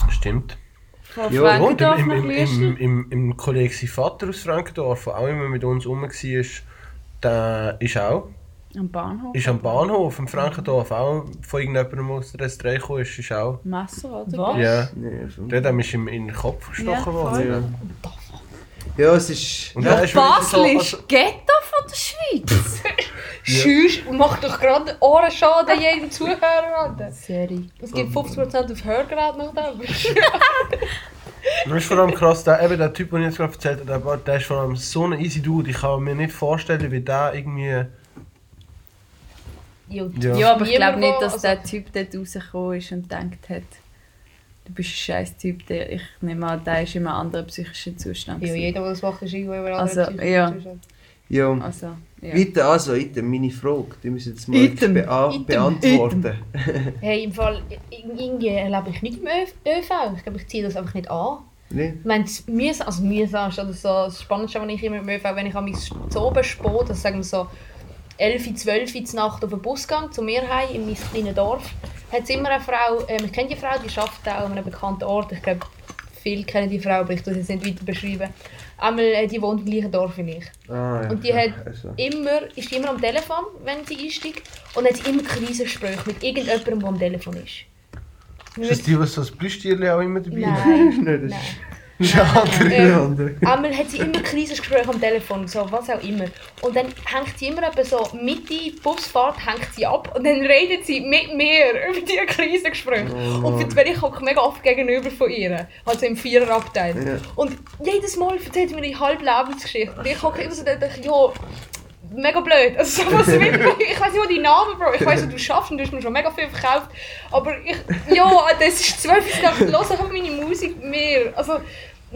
stimmt. Von Ja, Ja, und im, im, im, im, im, im Kollege sein Vater aus Frankendorf, der auch immer mit uns rum war, der ist auch Am Bahnhof. ist am Bahnhof im Frankendorf auch von irgendjemandem aus der S3 gekommen, ist, ist auch. Messer, oder? Was? Ja. Nee, also- Der ist ihm in den Kopf gestochen Ja, worden. ja. Ja, es ist... Und ja, ist Basel so, ist also, Ghetto von der Schweiz. Schüss und macht doch gerade Ohrenschaden jedem Zuhörer. Alter. Sorry. Es gibt 50% auf Hörgerät noch da. Das ist vor allem krass, der, eben der Typ, den ich jetzt gerade erzählt habe, der, der ist vor allem so ein easy Dude. Ich kann mir nicht vorstellen, wie der irgendwie. Ja, Ja. Ja, aber ich glaube nicht, dass also- der Typ dort rausgekommen ist und gedacht hat, du bist ein scheiß Typ, der, ich nehme an, der ist in einem anderen psychischen Zustand. Ja, jeder, der das macht, ist irgendwo über Also, andere ja. Zustand. ja. Also, ja. Weiter, also, Item, meine Frage, die müssen jetzt mal Item, bea Item, beantworten. Hey, im Fall, irgendwie erlebe ich nicht im Ö- ÖV. Ich glaube, ich ziehe das einfach nicht an. Nee? Ich meine, das mühsam, also mühsam ist oder so, das Spannendste, was ich immer im ÖV, wenn ich am zu oben spät, also sagen wir so 11, 12 Uhr Nacht auf den Bus gehe, zu mir heim, in mein kleines Dorf, hat es immer eine Frau, ähm, ich kenne die Frau, die arbeitet auch an einem bekannten Ort, ich glaube, viele kennen die Frau, aber ich tue sie jetzt nicht weiter beschreiben. Einmal, äh, die wohnt im gleichen Dorf wie ich. Ah, ja. Und die hat Also. immer, ist immer am Telefon, wenn sie einsteigt, und hat immer Krisengespräche mit irgendjemandem, der am Telefon ist. Ist das die, was so das Plüschtierchen auch immer dabei? Nein, das nein. Ja, Ähm, einmal hat sie immer Krisengespräche am Telefon, so was auch immer. Und dann hängt sie immer so Mitte Busfahrt hängt sie ab und dann redet sie mit mir über diese Krisengespräche. Oh und für ich hocke mega oft gegenüber von ihr, also im Viererabteil. Ja. Und jedes Mal erzählt sie mir die halbe Lebensgeschichte. Und ich hocke immer so und denke, ja, mega blöd. Also, so was ich weiß nicht, wo die Namen, Bro. Ich weiß, du schaffst und du hast mir schon mega viel verkauft. Aber ich, ja, das ist zwölf Uhr nachts, los einfach meine Musik mehr. Also,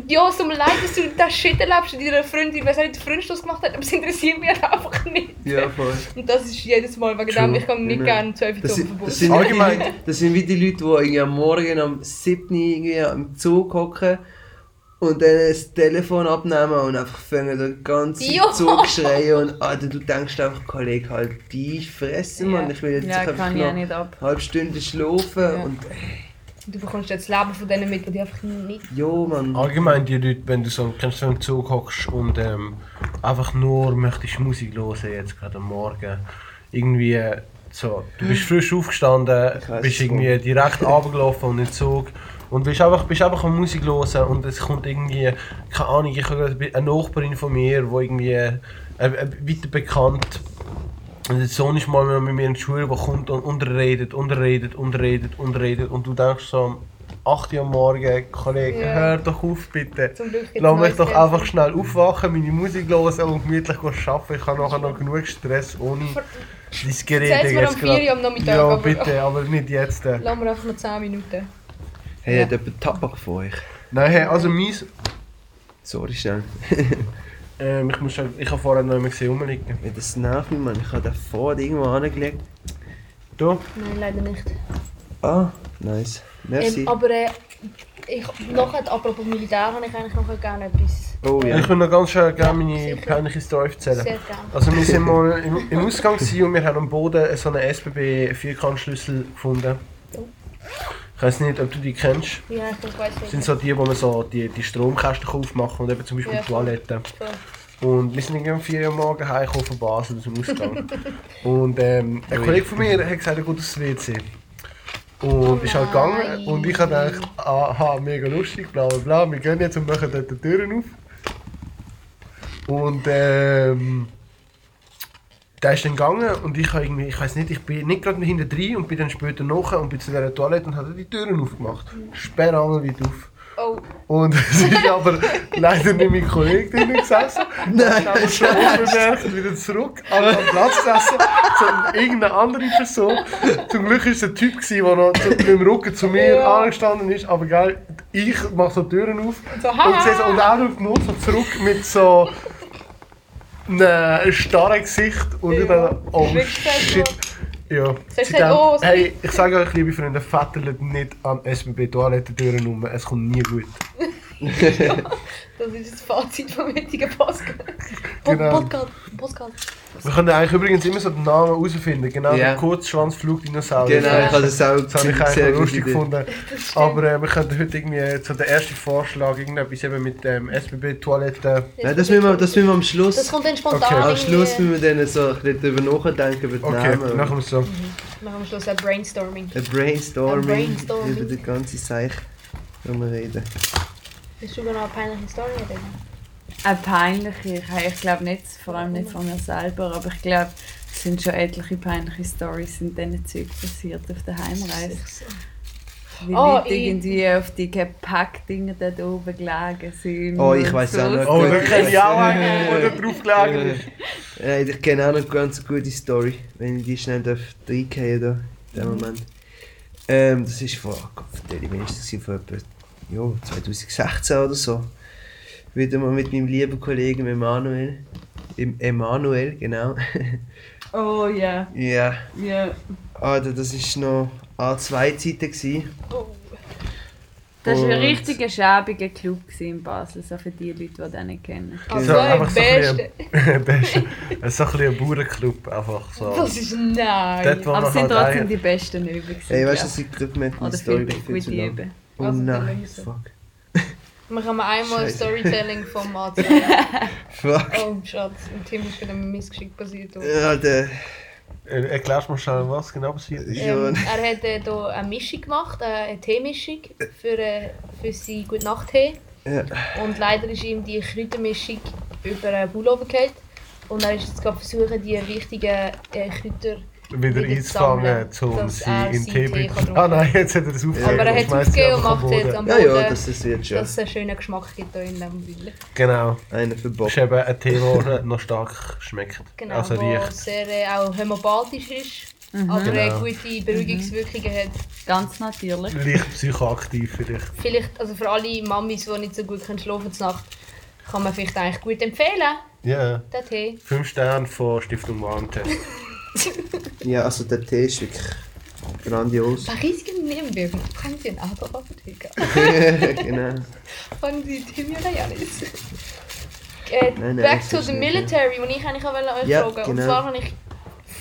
ja, es tut mir leid, dass du das Shit erlebst und deiner Freundin, ich weiß nicht, der Freundschluss gemacht hat, aber es interessiert mich halt einfach nicht. Ja, voll. Und das ist jedes Mal wegen True. dem, ich kann nicht Immer. gerne zwölf Uhr Das zum sind, Verbot. das, sind Allgemein- wie die Leute, das sind wie die Leute, die irgendwie am Morgen am 7. Uhr irgendwie am Zug hocken und dann das Telefon abnehmen und einfach fangen den ganzen Ja. Zug schreien und Alter, du denkst einfach, Kollege, halt die Fresse, Mann, ich will jetzt ja, einfach kann ich auch noch nicht ab. eine halbe Stunde schlafen Ja. und Du bekommst jetzt das Leben von denen mit, die einfach nicht... jo, Mann. Allgemein die Leute, wenn du so, kennst du so im Zug hockst und ähm, einfach nur möchtest Musik hören, jetzt gerade am Morgen. Irgendwie äh, so, du bist frisch aufgestanden, bist irgendwie direkt runtergelaufen und in den Zug und bist einfach, bist einfach am Musik hören und es kommt irgendwie, keine Ahnung, ich habe gerade eine Nachbarin von mir, die irgendwie äh, äh, weiter bekannt und der Sohn ist mal mit mir in die Schule, der kommt und unterredet, unterredet, unterredet, unterredet und du denkst so um 8 Uhr am Morgen, Kollege, Ja. hör doch auf bitte. Lass mich doch einfach schnell aufwachen, meine Musik hören und gemütlich arbeiten. Ich habe nachher noch genug Stress ohne dein Gerät. Mir jetzt am 4 gerade. Uhr am Nachmittag, Ja, bitte, aber nicht jetzt. Lassen wir einfach noch 10 Minuten. Hey, Ja. hat jemand Tabak von euch? Nein, hey, also meins, Sorry, schnell. ähm, ich, muss, ich habe vorher noch gesehen rumliegen. Ja, das nervt mich, Mann. Ich habe den vorher irgendwo angelegt. Du? Nein, leider nicht. Ah, nice. Merci. Ähm, aber äh, ich, nachher, apropos Militär, habe ich eigentlich noch gerne etwas. oh ja. Ich würde noch ganz schnell gerne meine peinliche Story erzählen. Sehr gerne. Also wir sind mal im, im Ausgang und wir haben am Boden so einen SBB Vierkantschlüssel gefunden. Ich weiß nicht, ob du die kennst. Ja, ich weiß Das nicht. sind so die, wo man so die, die Stromkästen aufmachen und eben zum Beispiel Ja. die Toiletten. So. Und wir sind irgendwie um 4 Uhr morgens heimgekommen von Basel zum Ausgang. und ähm, ein Kollege von mir hat gesagt, er geht aufs WC. Und ist halt gegangen und ich habe gedacht, aha, mega lustig, bla bla bla, wir gehen jetzt und machen dort die Türen auf. Und ähm, der ist dann gegangen und ich habe irgendwie, ich weiß nicht, ich bin nicht gerade hinten drin und bin dann später nachher und bin zu dieser Toilette und habe die Türen aufgemacht. Sperrangel weit auf. Oh, Und es ist aber leider nicht mein Kollege drinnen gesessen. Nein. Er ist schon unbemerkt wieder zurück an den Platz gesessen, zu irgendeiner anderen Person. Zum Glück war es ein Typ, gewesen, der noch zu, mit dem Rücken zu mir Ja. angestanden ist. Aber geil, ich mache so die Türen auf so, und, so, und er schaut nur so zurück mit so einem starren Gesicht. Und Ja. dachte, oh shit. Ja, seitdem- oh, hey, ich sage euch, liebe Freunde, fettelt nicht an SBB-Toilettentüren rum, es kommt nie gut. Das ist das Fazit vom heutigen Podcast. Genau. Podcast. Podcast. Wir können eigentlich übrigens immer so den Namen herausfinden, genau, der Kurzschwanzflugdinosaurier. Genau, ich habe das auch Das habe ich sehr eigentlich lustig gefunden. Aber äh, wir könnten heute irgendwie so den ersten Vorschlag, irgendetwas eben mit dem SBB-Toilette. Nein, das müssen wir, das müssen wir am Das Schluss. kommt dann spontan. Okay. Am Schluss müssen wir dann so ein bisschen nachdenken, über die Okay, Namen. machen wir es so. Machen wir am Schluss ein Brainstorming. Ein Brainstorming, Brainstorming. über die ganze Sache wenn wir reden. Hast du noch eine peinliche Story oder? Eine peinliche, ich, ich glaube nicht, vor allem nicht von mir selber, aber ich glaube, es sind schon etliche peinliche Stories in diesen Zeug passiert auf der Heimreise. Wie Oh, Leute ich- irgendwie auf die Gepäckdinger dort oben gelegen sind. Oh, ich weiss auch noch. Oh, da kenne ich auch einen, der da drauf gelegen ist. Ja, ich kenne auch noch eine ganz gute Story, wenn ich die schnell darf reingehen da, in dem Moment. Ähm, das ist vor, Gott, ich, das? Vor etwa, ja, 2016 oder so. Wieder mal mit meinem lieben Kollegen Emanuel. Im Emanuel, genau. Oh ja, ja, ja. Alter, das war noch A2-Zeiten. gewesen. Oh. Das war ein richtiger schäbiger Club gewesen in Basel, so für die Leute, die den nicht kennen. Also So, im einfach so ein besten. bisschen- Beste. Es ist so ein bisschen ein Bauernclub, einfach so. Das ist nein. Dort, Aber es sind halt trotzdem die besten gewesen, Hey, weißt du, hätten ich. die Oder Story viel viel zu lang. Oh Also, nein, fuck. Wir haben einmal Scheiße. Storytelling vom A2. Fuck. Oh Schatz, im Tim ist wieder ein Missgeschick passiert. Ja, der... Erklärst du mal schnell, was genau passiert ist? Ähm, er hat äh, hier eine Mischung gemacht, äh, eine Teemischung für, äh, für seinen Gute-Nacht-Tee. Ja. Und leider ist ihm die Kräutermischung über einen Pullover gefallen. Und er ist jetzt gerade versuchen, die wichtigen äh, Kräuter wieder Wieder einzufangen, um sie in Tee Ah nein, jetzt hat er das aufgegeben. Aber er hat es aufgegeben und macht jetzt am Ja, Boden, ja, das ist jetzt schon dass es einen schönen Geschmack gibt hier in diesem Wille. Genau. einer Das verboten. ist eben ein Tee, der noch stark schmeckt. Genau, also riecht. sehr äh, auch homöopathisch ist, aber äh, Genau. gute Beruhigungswirkungen hat. Ganz natürlich. Leicht psychoaktiv vielleicht. Vielleicht, also für alle Mamis, die nicht so gut können schlafen können Nacht, kann man vielleicht eigentlich gut empfehlen, Ja. den Tee. 5 Sterne von Stiftung Warentest. Ja, also der Tee ist wirklich grandios. Bei riesigen Nebenwirkungen fangen Sie an der Apotheke. genau. Fangen Sie Thymian Janis. Äh, Nein, nein, back to the military, wo ich eigentlich auch euch Ja, fragen Und genau. zwar habe ich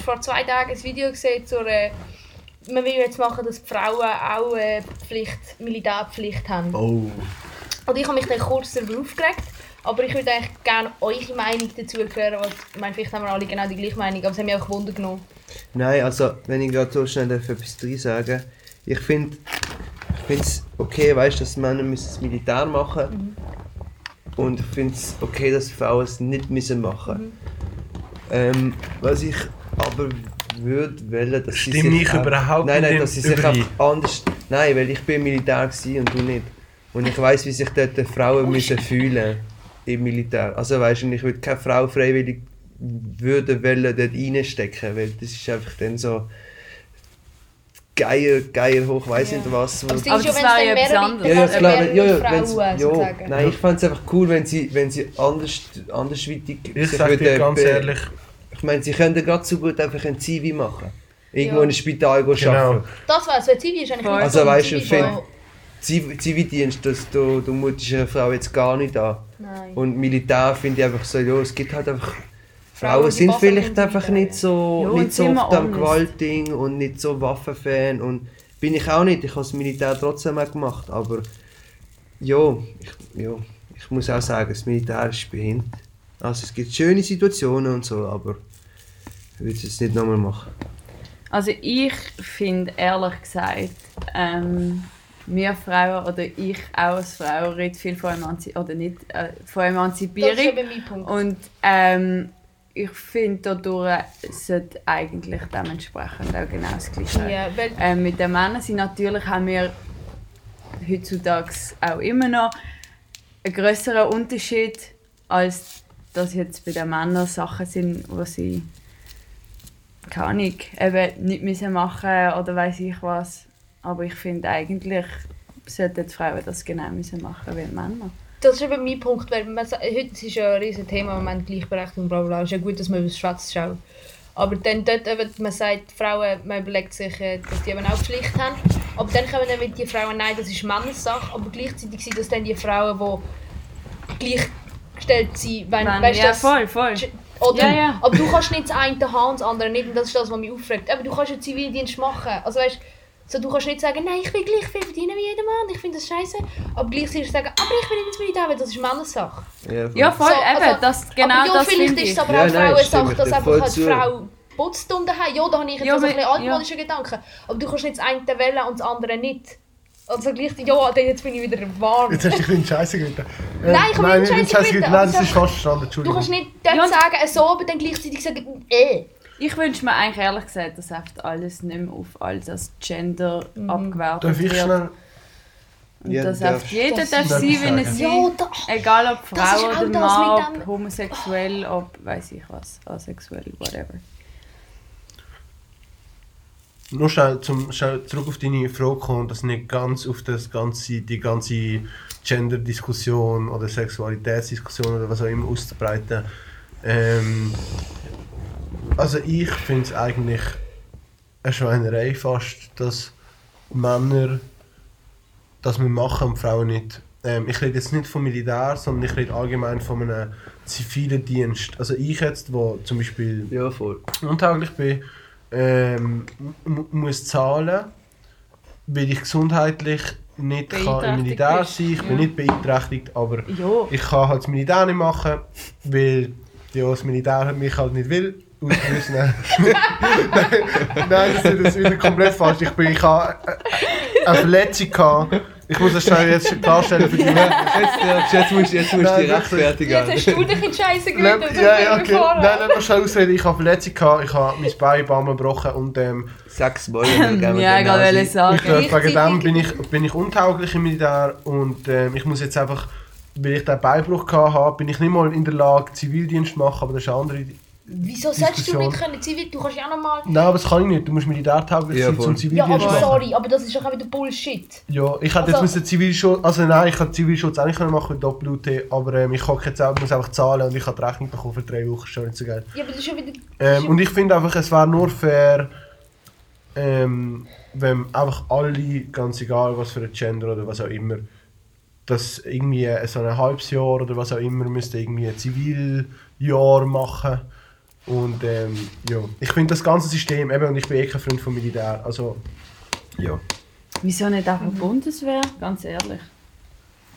vor zwei Tagen ein Video gesehen zur... Äh, man will jetzt machen, dass die Frauen auch äh, Pflicht, Militärpflicht haben. Oh. Und ich habe mich dann kurz darüber aufgeregt. Aber ich würde eigentlich gerne eure Meinung dazu hören. Was, ich meine, vielleicht haben wir alle genau die gleiche Meinung, aber es hat mich auch Wunder genommen. Nein, also wenn ich gerade so schnell darf etwas drin sagen ich finde ich es okay, weißt, dass Männer müssen das Militär machen und ich finde es okay, dass Frauen es nicht müssen machen. Ähm, was ich aber würde wollen, dass sie Stimme sich ich auch- überhaupt nein, nein, nicht dass sie sich auch anders, nein, weil ich bin Militär und du nicht und ich weiß, wie sich dort die Frauen müssen fühlen im Militär. Also weißt du, ich würde keine Frau freiwillig würde wollen dort reinstecken, weil das ist einfach dann so Geier, Geier hoch, weiß Ja. nicht was. Aber Aber ist das wäre ja etwas anderes. ja, ja, klar, ja, ja, Frauen wenn's, ja, sozusagen. nein, ich fände es einfach cool, wenn sie, wenn sie anders, andersweitig Ich sage dir würden ganz ehrlich, Ich meine, sie können gerade so gut einfach ein Zivi machen. Irgendwo Ja. in einem Spital Genau. arbeiten. Das war es, weil Zivi ist eigentlich Also so ein weißt du, Zivi, find- wo- Ziv- Zivildienst, das, du, du mutest eine Frau jetzt gar nicht an. Nein. Und Militär finde ich einfach so, ja, es gibt halt einfach. Frauen, sind vielleicht einfach nicht so, Ja, nicht so oft am. Gewaltding und nicht so Waffenfan. Und bin ich auch nicht. Ich habe das Militär trotzdem auch gemacht. Aber ja, ich, ja, ich muss auch sagen, das Militär ist behindert. Also es gibt schöne Situationen und so, aber ich würde es jetzt nicht nochmal machen. Also ich finde ehrlich gesagt, ähm, wir Frauen oder ich auch als Frau rede viel von, Emanzi oder nicht, äh, von Das ist Emanzipierung. eben mein Punkt. Und ähm, ich finde, dadurch sollte eigentlich dementsprechend auch genau das Gleiche sein. Ja, Ähm, mit den Männern sind natürlich haben wir heutzutage auch immer noch einen größeren Unterschied, als dass jetzt bei den Männern Sachen sind, wo sie keine Ahnung, eben nicht müssen machen oder weiß ich was. Aber ich finde eigentlich sollten die Frauen das genau müssen machen wie Männer. das ist eben mein Punkt, weil man, heute ist ja ein riesen Thema, im Moment Gleichberechtigung, bla bla ist ja gut, dass man über das Schwarz schaut. Aber dann dort eben, man sagt, Frauen, man überlegt sich, äh, dass die eben auch Pflicht haben. Aber dann kommen dann mit die Frauen, nein, das ist Männersache. Aber gleichzeitig sind das dann die Frauen, die gleichgestellt sind. Wenn, Wenn, weißt, ja, das- voll, voll. Oder, Ja, ja. Aber du kannst nicht das eine haben das andere nicht. Und das ist das, was mich aufregt. Aber du kannst einen Zivildienst machen. Also weißt, so, du kannst nicht sagen, nein, ich will gleich viel verdienen wie jeder Mann. Ich finde das scheiße. Aber gleichzeitig sagen, aber ich will nicht ins Militär, weil das ist Männersache. Ja, voll. Ja, voll, So, eben, also- das, genau aber ja, das vielleicht ist es aber Ja, auch Frauensache, dass einfach halt die zu. Frau putzt und daheim. Ja, da habe ich jetzt Ja, also ein bisschen altmodischen Gedanken. Aber du kannst nicht das eine wählen und das andere nicht. Also gleichzeitig, ja, dann jetzt bin ich wieder warm. Jetzt hast du dich Scheiße geritten. Äh, Nein, ich hab nein, nicht nicht in geritten, Nein, das es ist falsch verstanden, Du Entschuldigung. kannst nicht dort Ja, sagen, äh, so, aber dann gleichzeitig sagen, äh. Ich wünsche mir eigentlich ehrlich gesagt, dass einfach alles nicht mehr auf alles als Gender Mhm. abgewertet Darf ich wird. schnell... Und Ja, dass darfst. jeder Das darf sein, wie er sein Ja, da, Egal ob Das Frau oder das Mann, ob homosexuell, ob weiß ich was, asexuell, whatever. Nur schnell, zum, schnell zurück auf deine Frage kommen, dass nicht ganz auf das ganze, die ganze Gender-Diskussion oder Sexualitätsdiskussion oder was auch immer auszubreiten. Ähm, also ich finde es eigentlich eine Schweinerei fast, dass Männer das wir machen und Frauen nicht. Ähm, ich rede jetzt nicht vom Militär, sondern ich rede allgemein von einem zivilen Dienst. Also ich jetzt, wo zum Beispiel Ja, voll. untauglich bin, ähm, mu- muss zahlen, weil ich gesundheitlich nicht kann im Militär bist. sein Ich bin Ja. nicht beeinträchtigt, aber Ja, ich kann halt das Militär nicht machen, weil ja, das Militär mich halt nicht will. Aus gewissen- nein, nein, das ist wieder komplett falsch. Ich, bin, ich habe eine Verletzung gehabt Ich muss das schnell jetzt klarstellen für die Jetzt, ja, jetzt musst, jetzt musst du Nein, dich rechtfertigen. Jetzt hast du dich in die Scheiße Nein, gewöhnt. ja, ja, okay. Nein, lass mal schnell ausreden. Ich habe Verletzung gehabt, ich habe mein Bein Mal gebrochen und ähm, Sechs wir Ja, ich wollte sein. ich, sagen. äh, wegen dem bin ich, bin ich untauglich im Militär und ähm, ich muss jetzt einfach, weil ich den Beinbruch gehabt habe, bin ich nicht mal in der Lage, Zivildienst zu machen, aber das ist eine andere... Wieso sollst du nicht können Zivil? Du kannst ja auch nochmal... Nein, aber das kann ich nicht. Du musst militärtauglich Ja, sein, voll. zum Ja, Zivildienst aber machen. sorry, aber das ist doch auch wieder Bullshit. Ja, ich hätte jetzt Also- müssen Zivilschutz, also nein, ich hätte Zivilschutz auch nicht können machen mit Doppel-UT, aber ähm, ich kann jetzt auch, muss einfach zahlen und ich habe die Rechnung bekommen für drei Wochen, schon nicht so geil. Ja, aber das ist schon wieder... Ähm, und ich finde einfach, es wäre nur fair, ähm, wenn einfach alle, ganz egal was für ein Gender oder was auch immer, dass irgendwie so ein halbes Jahr oder was auch immer müsste irgendwie ein Ziviljahr machen. Und ähm, ja, ich finde das ganze System, eben, und ich bin eh kein Freund vom Militär, also ja. Wieso nicht einfach Bundeswehr? Ganz ehrlich.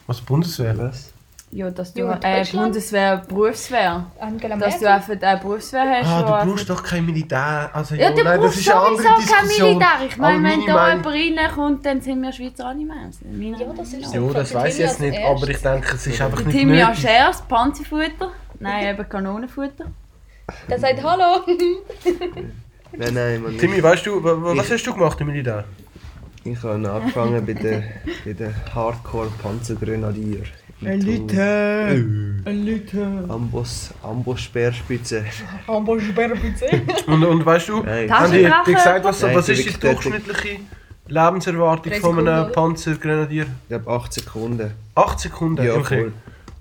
Was Bundeswehr? Was? Ja, dass du Ja, äh. Bundeswehr, Berufswehr. Angela Dass du einfach eine Berufswehr hast. Ah, du einfach- brauchst doch kein Militär. Also, Ja, du nein, brauchst das ist eine andere sowieso kein Diskussion. Militär. Ich meine, wenn meine da jemand reinkommt, dann sind wir Schweizer auch. Meine Ja, das ist so. Ja, das weiß ich Timmy jetzt nicht, aber ich denke, es ist einfach nicht Timmy nötig. als erstes Panzerfutter. Nein, eben Kanonenfutter. Der sagt Hallo. Nein, nein, man. Timmy, weißt du, wa- wa- was Ich- hast du gemacht im Militär? Ich habe angefangen bei den, bei den Hardcore-Panzergrenadier. Elite. Amboss, Amboss Speerspitze. Hamburg-Sperrbütze. Und, und weißt du, haben die, die gesagt, was, Nein, was ist die durchschnittliche Lebenserwartung von einem? Panzergrenadier? Ich glaube 8 Sekunden. 8 Sekunden? Ja, okay.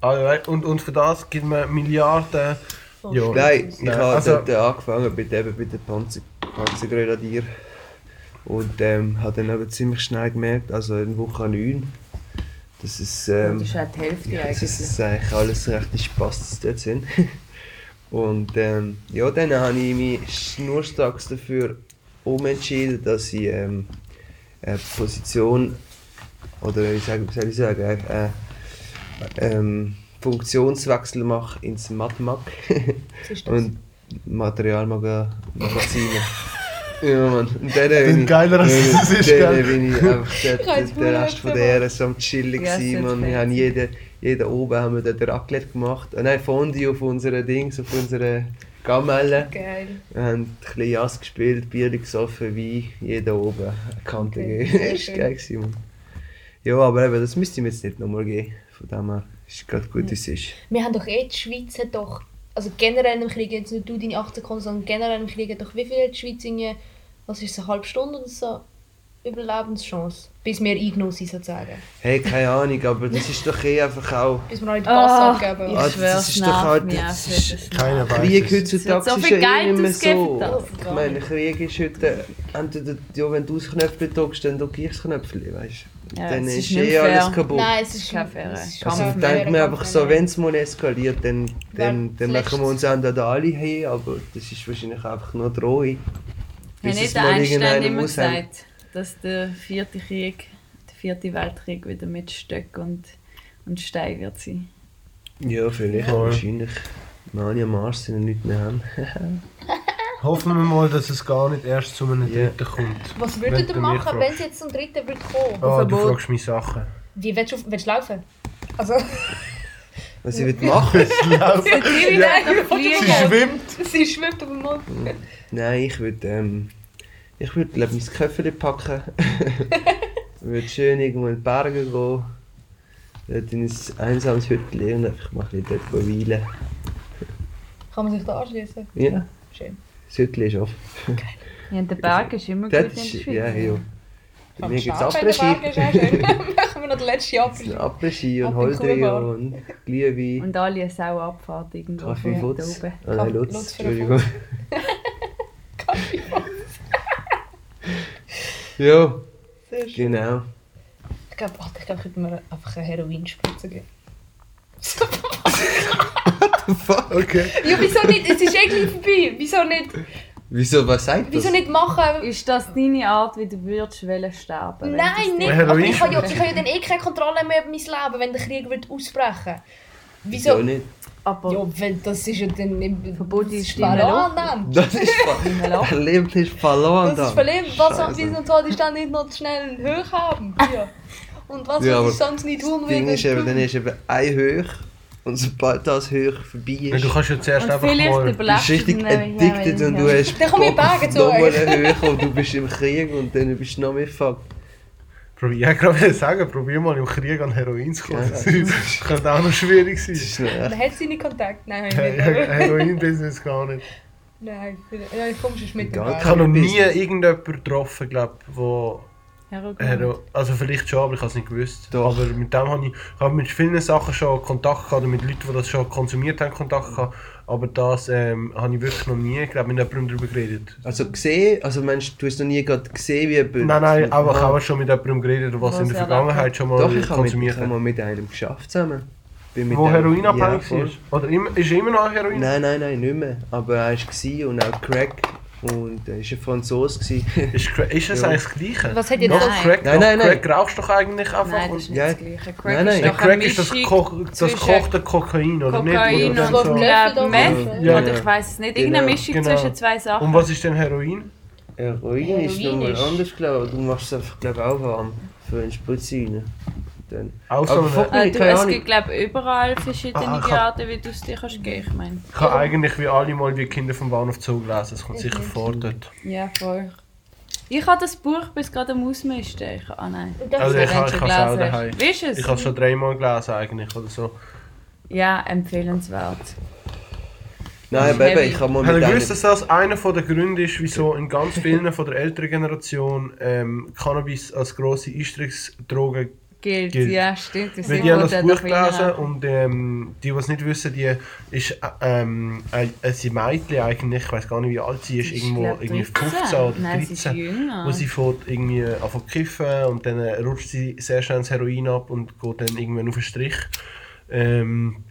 Ah, ja, und, und für das gibt man Milliarden. Ja. Nein, ich habe also- dort angefangen bei, eben bei den Panzer, Panzergrenadier. Und ähm, habe dann aber ziemlich schnell gemerkt, also in Woche 9, dass es, ähm, Das ist auch die Hälfte ja, eigentlich. dass es eigentlich alles rechte Spastis dort sind. Und ähm, ja, dann habe ich mich schnurstracks dafür umentschieden, dass ich ähm, eine Position, oder wie soll wie soll ich sagen, äh, ähm, Funktionswechsel mache ins das? und Materialmagazine. ja, Mann. Und dann bin ich, geiler, als es ist, dann bin ich einfach der, der, Rest von der Ehre so am Chillen Ja, gewesen, Wir haben jeden, jeden oben haben wir dort Raclette gemacht. Ah, nein, Fondue auf unseren Dings, auf unseren Gamellen. Geil. Wir haben ein bisschen Jas gespielt, Bier gesoffen, Wein, jeder oben eine Kante Okay, gegeben. Das war geil. gewesen, Mann. Ja, aber eben, das müsste ich mir jetzt nicht nochmal geben. Von dem her ist gerade gut, wie es ist. Wir haben doch eh, die Schweiz hat doch, also generell im Krieg, jetzt nicht du deine 18 Sekunden, sondern generell im Krieg hat doch wie viel die Schweiz irgendwie, was ist es, eine halbe Stunde oder so, Überlebenschance, bis wir eingenommen sind sozusagen. Hey, keine Ahnung, aber das ist doch eh einfach auch. Bis wir alle den Pass Ah, abgeben. ich schwöre, das es ist doch halt- das ist- das Keiner weiß Krieg es. heutzutage so ist viel ja Geld immer ausgegeben so. das. Ich meine, Krieg ist heute, entweder ja, wenn du das Knöpfchen drückst, dann drücke ich das Knöpfchen, weißt du. Ja, dann es ist, ist nicht eh alles fair. kaputt. Nein, es ist Kein Kampf. Also denkt fairer mir einfach so, wenn es mal eskaliert, dann, dann, dann machen wir uns entweder alle hey, aber das ist wahrscheinlich einfach nur Drohung. Ja, Bis es nicht der mal Einstein immer gesagt, dass der vierte Krieg, der vierte Weltkrieg wieder mit Stöcken und, und Stein wird sein. Ja, vielleicht, Voll. wahrscheinlich. Mania Mars sind nichts mehr haben. Hoffen wir mal, dass es gar nicht erst zu einem Ja. dritten kommt. Was würdet du ihr machen, fragst. wenn es jetzt zum dritten würde kommen? Ah, du fragst mich Sachen. Wie willst du, willst du laufen? Also, Was ich will machen? Laufen. Die Ja. Sie schwimmt. sie schwimmt auf dem Mond. Nein, ich würde ähm, ich würde glaub, mein Köfferli packen. würde schön irgendwo in die Berge gehen. Dort in ein einsames Hütchen und einfach mal ein bisschen dort weilen. Kann man sich da anschließen? Ja, Schön. das Hütchen ist offen. Ja, und der Berg ist immer gut Dort in der ist, Schweiz. ja, ja. Bei Am mir gibt es ist schön. Machen wir noch den letzten Apfel. Après-Ski und Holdrio und Glühwein. Und alle eine Sauabfahrt irgendwo Kaffee Futz. da oben. Ah, nein, Lutz. Den Entschuldigung. Ja, Sehr schön. genau. Ich glaube, ich, glaub, ich würde mir einfach eine Heroinspritze geben. Okay. ja, wieso nicht? Es ist eh gleich vorbei. Wieso nicht, Wieso, was sagt das? wieso nicht machen? Ist das deine Art, wie du würdest wollen sterben? Nein, das nicht. Aber ich habe ja, ich habe ja dann eh keine Kontrolle mehr über mein Leben, wenn der Krieg wird ausbrechen Wieso Wieso? nicht? Aber Ja, weil das ist ja dann im Verbot ist verloren dann. Das ist ver- Dein Leben ist verloren Das ist dann. verleben. Was Scheiße. wieso soll ich dann nicht noch schnell hoch haben? Ja. Und was, Ja, ich sonst nicht tun würde. ist eben, dann ist eben ein Hoch und sobald das Hoch vorbei Ja, ist, du kannst ja zuerst Und einfach mal... bist du richtig dann nämlich, addicted ja, und du hast Dann komme ich Bock auf Berge zu nochmal euch. einen Hoch und du bist im Krieg und dann bist du noch mehr fucked. Probier, ja, gerade sagen, probier mal im Krieg an Heroin zu kommen. Ja. Das könnte auch noch schwierig Das sein. echt. hat seine Kontakte. Nein, Hey, nicht. Heroin-Business gar nicht. Nein, ja, ich komme schon mit dem Ich habe noch nie irgendjemanden getroffen, glaube wo Heroin. Hero also vielleicht schon, aber ich habe es nicht gewusst. Doch. Aber mit dem habe ich, ich habe mit vielen Sachen schon Kontakt gehabt, oder mit Leuten, die das schon konsumiert haben, Kontakt gehabt. Aber das ähm, habe ich wirklich noch nie, glaube mit jemandem darüber geredet. Also gesehen, also meinst du, du hast noch nie gerade gesehen, wie jemand... Nein, nein, aber ich habe schon mit jemandem geredet, was Was in der er Vergangenheit schon mal Doch, ich habe mit, konsumiert ich habe hat. mal mit einem geschafft zusammen. Bin mit Wo heroinabhängig Ja, ist. Oder immer, ist er immer noch Heroin? Nein, nein, nein, nicht mehr. Aber er war und auch Crack. Und er war ein Franzose. Ist, ist das Ja. eigentlich das Gleiche? Was hat jetzt Doch, das- Crack, Nein, nein, nein. Crack rauchst du doch eigentlich einfach. Nein, das ist nicht Ja. das Gleiche. Crack Nein, nein. ist doch eine Crack ist das, Ko das gekochte Kokain, oder nicht? Kokain und so- Meth. Ja, Oder ja. ich weiß es nicht. Genau. Irgendeine Mischung Genau. zwischen zwei Sachen. Und was ist denn Heroin? Heroin ist Heroin nochmal ist- anders, glaube ich. Du machst es einfach glaub, auch warm. Für einen Spritz rein. Dann. So Aber fuck Äh, du, es gibt glaube überall verschiedene Ah, Arten, wie du es dir kannst geben. Ich meine. Ich habe eigentlich wie alle mal wie Kinder vom Bahnhof Zoo gelesen. Es kommt Ich sicher nicht. vor dort. Ja, voll. Ich habe das Buch bis gerade am Ausmisten. Ich, ah nein. Das Also ist ich habe du ich schon habe es auch daheim. hast. Wie ist es? Ich habe es schon dreimal gelesen eigentlich oder so. Ja, empfehlenswert. Nein, aber eben, ich habe mal mit einem... gewusst, dass das einer der Gründe ist, wieso in ganz vielen von der älteren Generation ähm, Cannabis als grosse Einstiegsdroge Gilt. Gilt. ja, stimmt. Das Weil haben wir das Buch gelesen und ähm, die, die es nicht wissen, die ist äh, ähm, ein, ein Mädchen eigentlich, ich weiß gar nicht wie alt sie ist, Sie ist, irgendwo glaub, irgendwie 13. 15 oder Nein, sie ist 13. jünger. Wo sie fährt irgendwie anfangen zu kiffen und dann äh, rutscht sie sehr schnell ins Heroin ab und geht dann irgendwann auf den Strich. Ähm,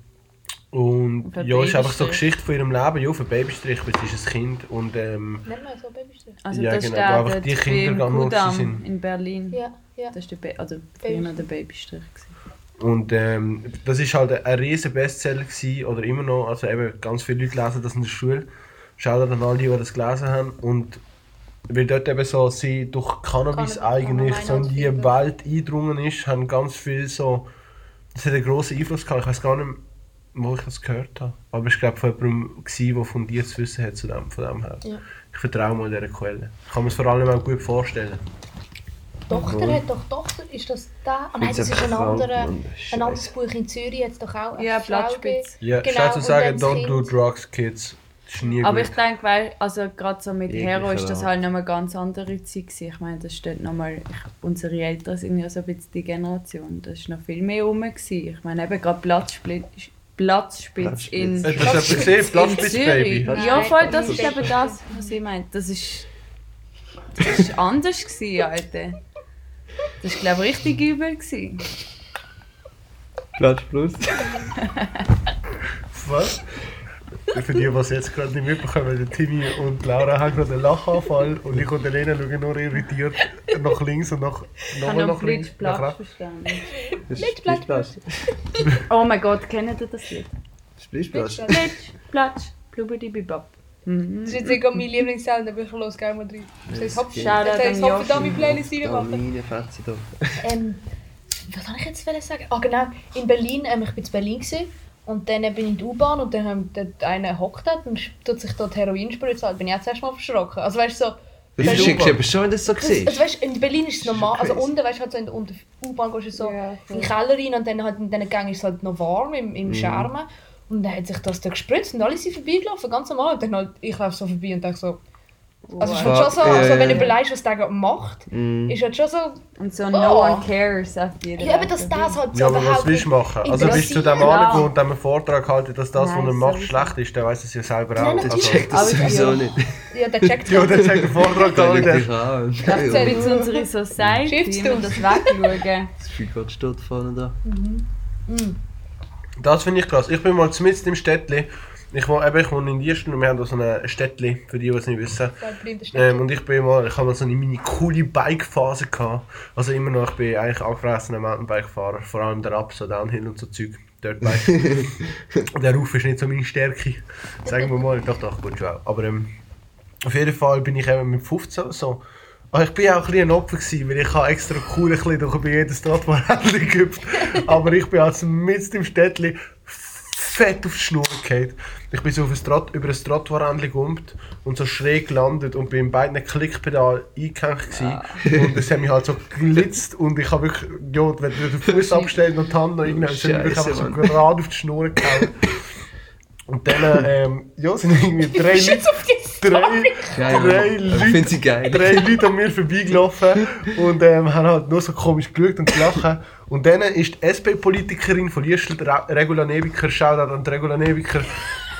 und ja, ist einfach so eine Geschichte von ihrem Leben, ja, auf einen Babystrich, weil sie ist ein Kind und ähm, Nennt man so Babystrich? Also Ja, das genau, wo einfach die Kinder gewesen sind. in Berlin. Ja, ja. Das ist der, ba also früher der Babystrich. gewesen. Und ähm, das ist halt ein riesen Bestseller gewesen, oder immer noch, also eben ganz viele Leute lesen das in der Schule. Schaut an alle, die das gelesen haben. Und weil dort eben so sie durch Cannabis Cannabis eigentlich so in die allgemein Welt eingedrungen ist, haben ganz viel so, das hat einen grossen Einfluss gehabt. Ich weiß gar nicht, wo ich das gehört habe. Aber ich glaube von jemandem, gewesen, der fundiertes Wissen hat zu dem, von dem her. Ja. Ich vertraue mal dieser Quelle. Ich kann mir es vor allem auch gut vorstellen. Tochter hat doch Tochter, ist das da? Ah nein, Jetzt das ist ein, anderer, ein anderes. Buch in Zürich, jetzt doch auch. eine Ja, Blattspitz. Ja, Genau, statt zu sagen, don't do drugs, kids. Aber ich denke, weil, also gerade so mit Jeglicher Hero ist das halt nochmal eine ganz andere Zeit gewesen. Ich meine, das steht nochmal, unsere Eltern sind ja so ein bisschen die Generation, das ist noch viel mehr rum gewesen. Ich meine eben gerade Platzspitz, Platzspitz in. Hast du das gesehen? in Platzspitz. Baby? Ja voll, das das ist ist- eben das, was ich meine. Das ist, das ist anders gewesen, Alter. Das war glaube ich richtig übel gewesen. Platz plus. Was? Für die, die es jetzt gerade nicht mitbekommen, der Timmy und Laura haben gerade einen Lachanfall und ich und Elena schauen nur irritiert nach links und nach, Ich nochmal habe noch nach links. Blitzplatz rechts. verstanden. Das ist Platz. Splittplatz. Oh mein Gott, kennt ihr das Lied? Splittplatz. Blitz, Platsch, blubidi bibab. Mhm. Das ist jetzt sogar mein Lieblingssound, aber ich los gerne mal drin. Das heißt, hopp, das hopp, da meine Playlist Da reinmachen. meine Fetze da. Ähm, was soll ich jetzt sagen? Ah genau, in Berlin, ähm, ich bin in Berlin gewesen, und dann bin ich in die U-Bahn und dann haben dort einer hockt und tut sich dort Heroin spritzen. Da bin ich auch zuerst mal verschrocken. Also weißt du so, Wie Das viel schickst du schon, wenn du das so siehst? also, weißt, in Berlin ist es normal, also unten, weißt du, halt so in der unter U-Bahn gehst du so Ja, in den Keller rein und dann halt in diesen Gängen ist es halt noch warm im, Mhm. im Schermen. Und dann hat sich das da gespritzt und alle sind vorbeigelaufen, ganz normal. Und dann halt, ich laufe so vorbei und denke so, also es ist halt schon so, Ja, also ja, wenn du ja. überlegst, was der gerade macht, Mhm. ist halt schon so, Und so Oh. No One Cares auf jeder ja, aber dass das halt so Ja, aber was willst du machen? Also bist du zu dem Ja. angekommen und dem einen Vortrag halten, dass das, was Nein, er macht, sowieso. schlecht ist, der weiß es ja selber Nein, auch. natürlich. Also, Check das sowieso ja. nicht. Ja, der checkt ja, halt. der sagt der Vortrag gar nicht. Das ist Ja, jetzt unsere Society, du? das wegschauen. Das Feuer steht vorne da. Das finde ich krass. Ich bin mal mitten im Städtli. Ich wohne, eben, ich wohne in Diesten und wir haben da so ein Städtli, für die, die es nicht wissen. Ähm, und ich bin mal, ich habe mal so eine mini coole Bike-Phase gehabt. Also immer noch, ich bin eigentlich angefressener Mountainbike-Fahrer. Vor allem der Up, so Downhill und so Zeug. Dirtbike. der Ruf ist nicht so meine Stärke. Sagen wir mal. Doch, doch, gut schon auch. Aber ähm, auf jeden Fall bin ich eben mit 15 so Aber ich bin auch ein bisschen ein Opfer gewesen, weil ich habe extra cool ein bisschen durch jedes Trottoir-Rändchen gehüpft. Aber ich bin also mitten im Städtchen fett auf die Schnur gefallen. Ich bin so auf ein Trott, über ein Trottoir-Rändchen gekumpt und so schräg gelandet und bin in beiden Klickpedal eingehängt gewesen. Und es hat mich halt so glitzt und ich habe wirklich, ja, wenn du den Fuß abstellst und die Hand noch hat mich wirklich Scheisse, einfach so gerade auf die Schnur gehauen. Und dann, ähm, ja, sind irgendwie drei Leute, jetzt auf die drei? Geil, drei Leute finde sie geil. drei Leute an mir vorbeigelaufen und ähm, haben halt nur so komisch geschaut und gelacht. Und dann ist die SP-Politikerin von Liestl, Regula Nebiker, Shoutout an die Regula Nebiker,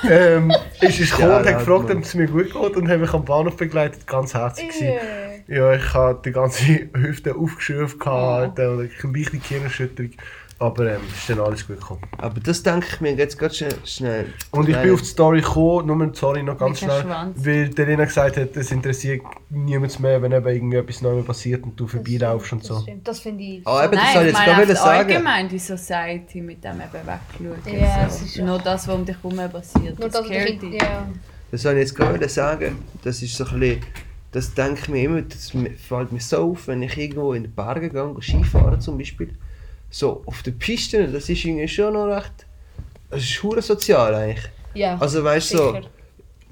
ähm, ist, ist gekommen und hat gefragt, ob es mir gut geht und hat mich am Bahnhof begleitet, ganz herzig. gewesen. Yeah. Ja, ich hatte die ganze Hüfte aufgeschürft gehabt, und eine leichte Gehirnerschütterung, aber ähm, es ist dann alles gut gekommen. Aber das denke ich mir jetzt ganz schnell. Und ich bin auf die Story gekommen, nur sorry, noch ganz Mit dem schnell, Schwanz. weil der Lena gesagt hat, es interessiert niemand mehr, wenn eben irgendwie etwas Neues passiert und du vorbeilaufst und Das so. stimmt, Das finde ich. Ah, eben, das Nein, soll ich ich jetzt meine gerade einfach sagen. allgemein die Society mit dem eben wegschauen. Ja, so. es ist Nur das, was um dich herum passiert. Nur das ich, dich. ja. Das soll ich jetzt gerade sagen. Das ist so ein bisschen, das denke ich mir immer, das fällt mir so auf, wenn ich irgendwo in den Bergen gehe, Skifahren zum Beispiel. So, auf den Pisten, das ist irgendwie schon noch recht, das ist hure sozial eigentlich. ja. Also weißt du, so,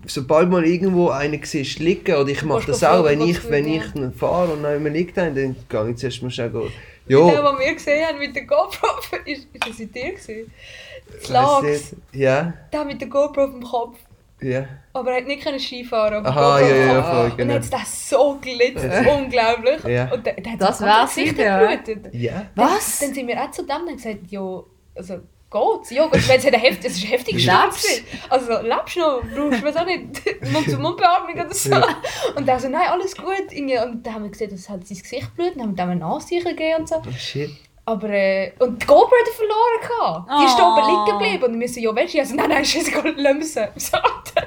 sobald mal irgendwo einer siehst liegen, oder ich mache das auch, wenn ich, wenn ich dann fahre und jemand liegt, dann dann gehe ich zuerst mal schnell go, Der, ja, was wir gesehen haben mit der GoPro, ist, ist das in dir gewesen? Das nicht. ja, Der mit der GoPro auf dem Kopf. Ja. Aber er hat nicht können Skifahren. aber Aha, ja, ja, voll, Kopf. Und genau. dann hat es so glitzt, unglaublich. Ja. Und der, der hat Das wär's Gesicht ja. geblutet. Ja. Was? Dann, dann sind wir auch zu dem und haben gesagt, ja, also geht's? Ja, gut, wenn es hat ein Heft, es ist. Lebst? gewesen. Also lebst du noch? Brauchst du weiß auch nicht Mund-zu-Mund-Beatmung oder so? Und er so, nein, alles gut. Und dann haben wir gesehen, dass halt sein Gesicht blutet, dann haben wir dem ein Anzeichen gegeben und so. Oh shit. Aber, äh, und die GoPro hat er verloren gehabt. Die ist da Oh. oben liegen geblieben. Und wir so, ja, weißt du, also, nein, nein, wir sie. So,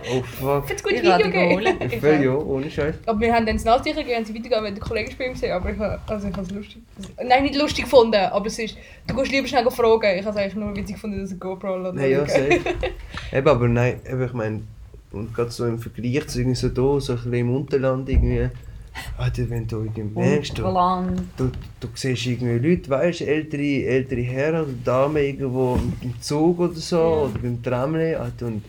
Oh fuck. Für das gute Ich Video geholt. Ich auch. ja, ohne Scheiß. Aber wir haben dann das Nachzeichen gegeben und sie weitergegangen, wenn der Kollege spielen gesehen aber ich habe also ich habe es lustig. Nein, nicht lustig gefunden, aber es ist, du gehst lieber schnell fragen. Ich habe es eigentlich nur witzig gefunden, dass ein GoPro lässt. Nein, ja, safe. Eben, aber nein, eben, ich meine, und gerade so im Vergleich zu irgendwie so da, so ein bisschen im Unterland irgendwie, Alter, wenn du merkst, du, du, du siehst irgendwie Leute, weißt ältere, ältere Herren oder Damen irgendwo im Zug oder so, oder beim Tramli, Alter, und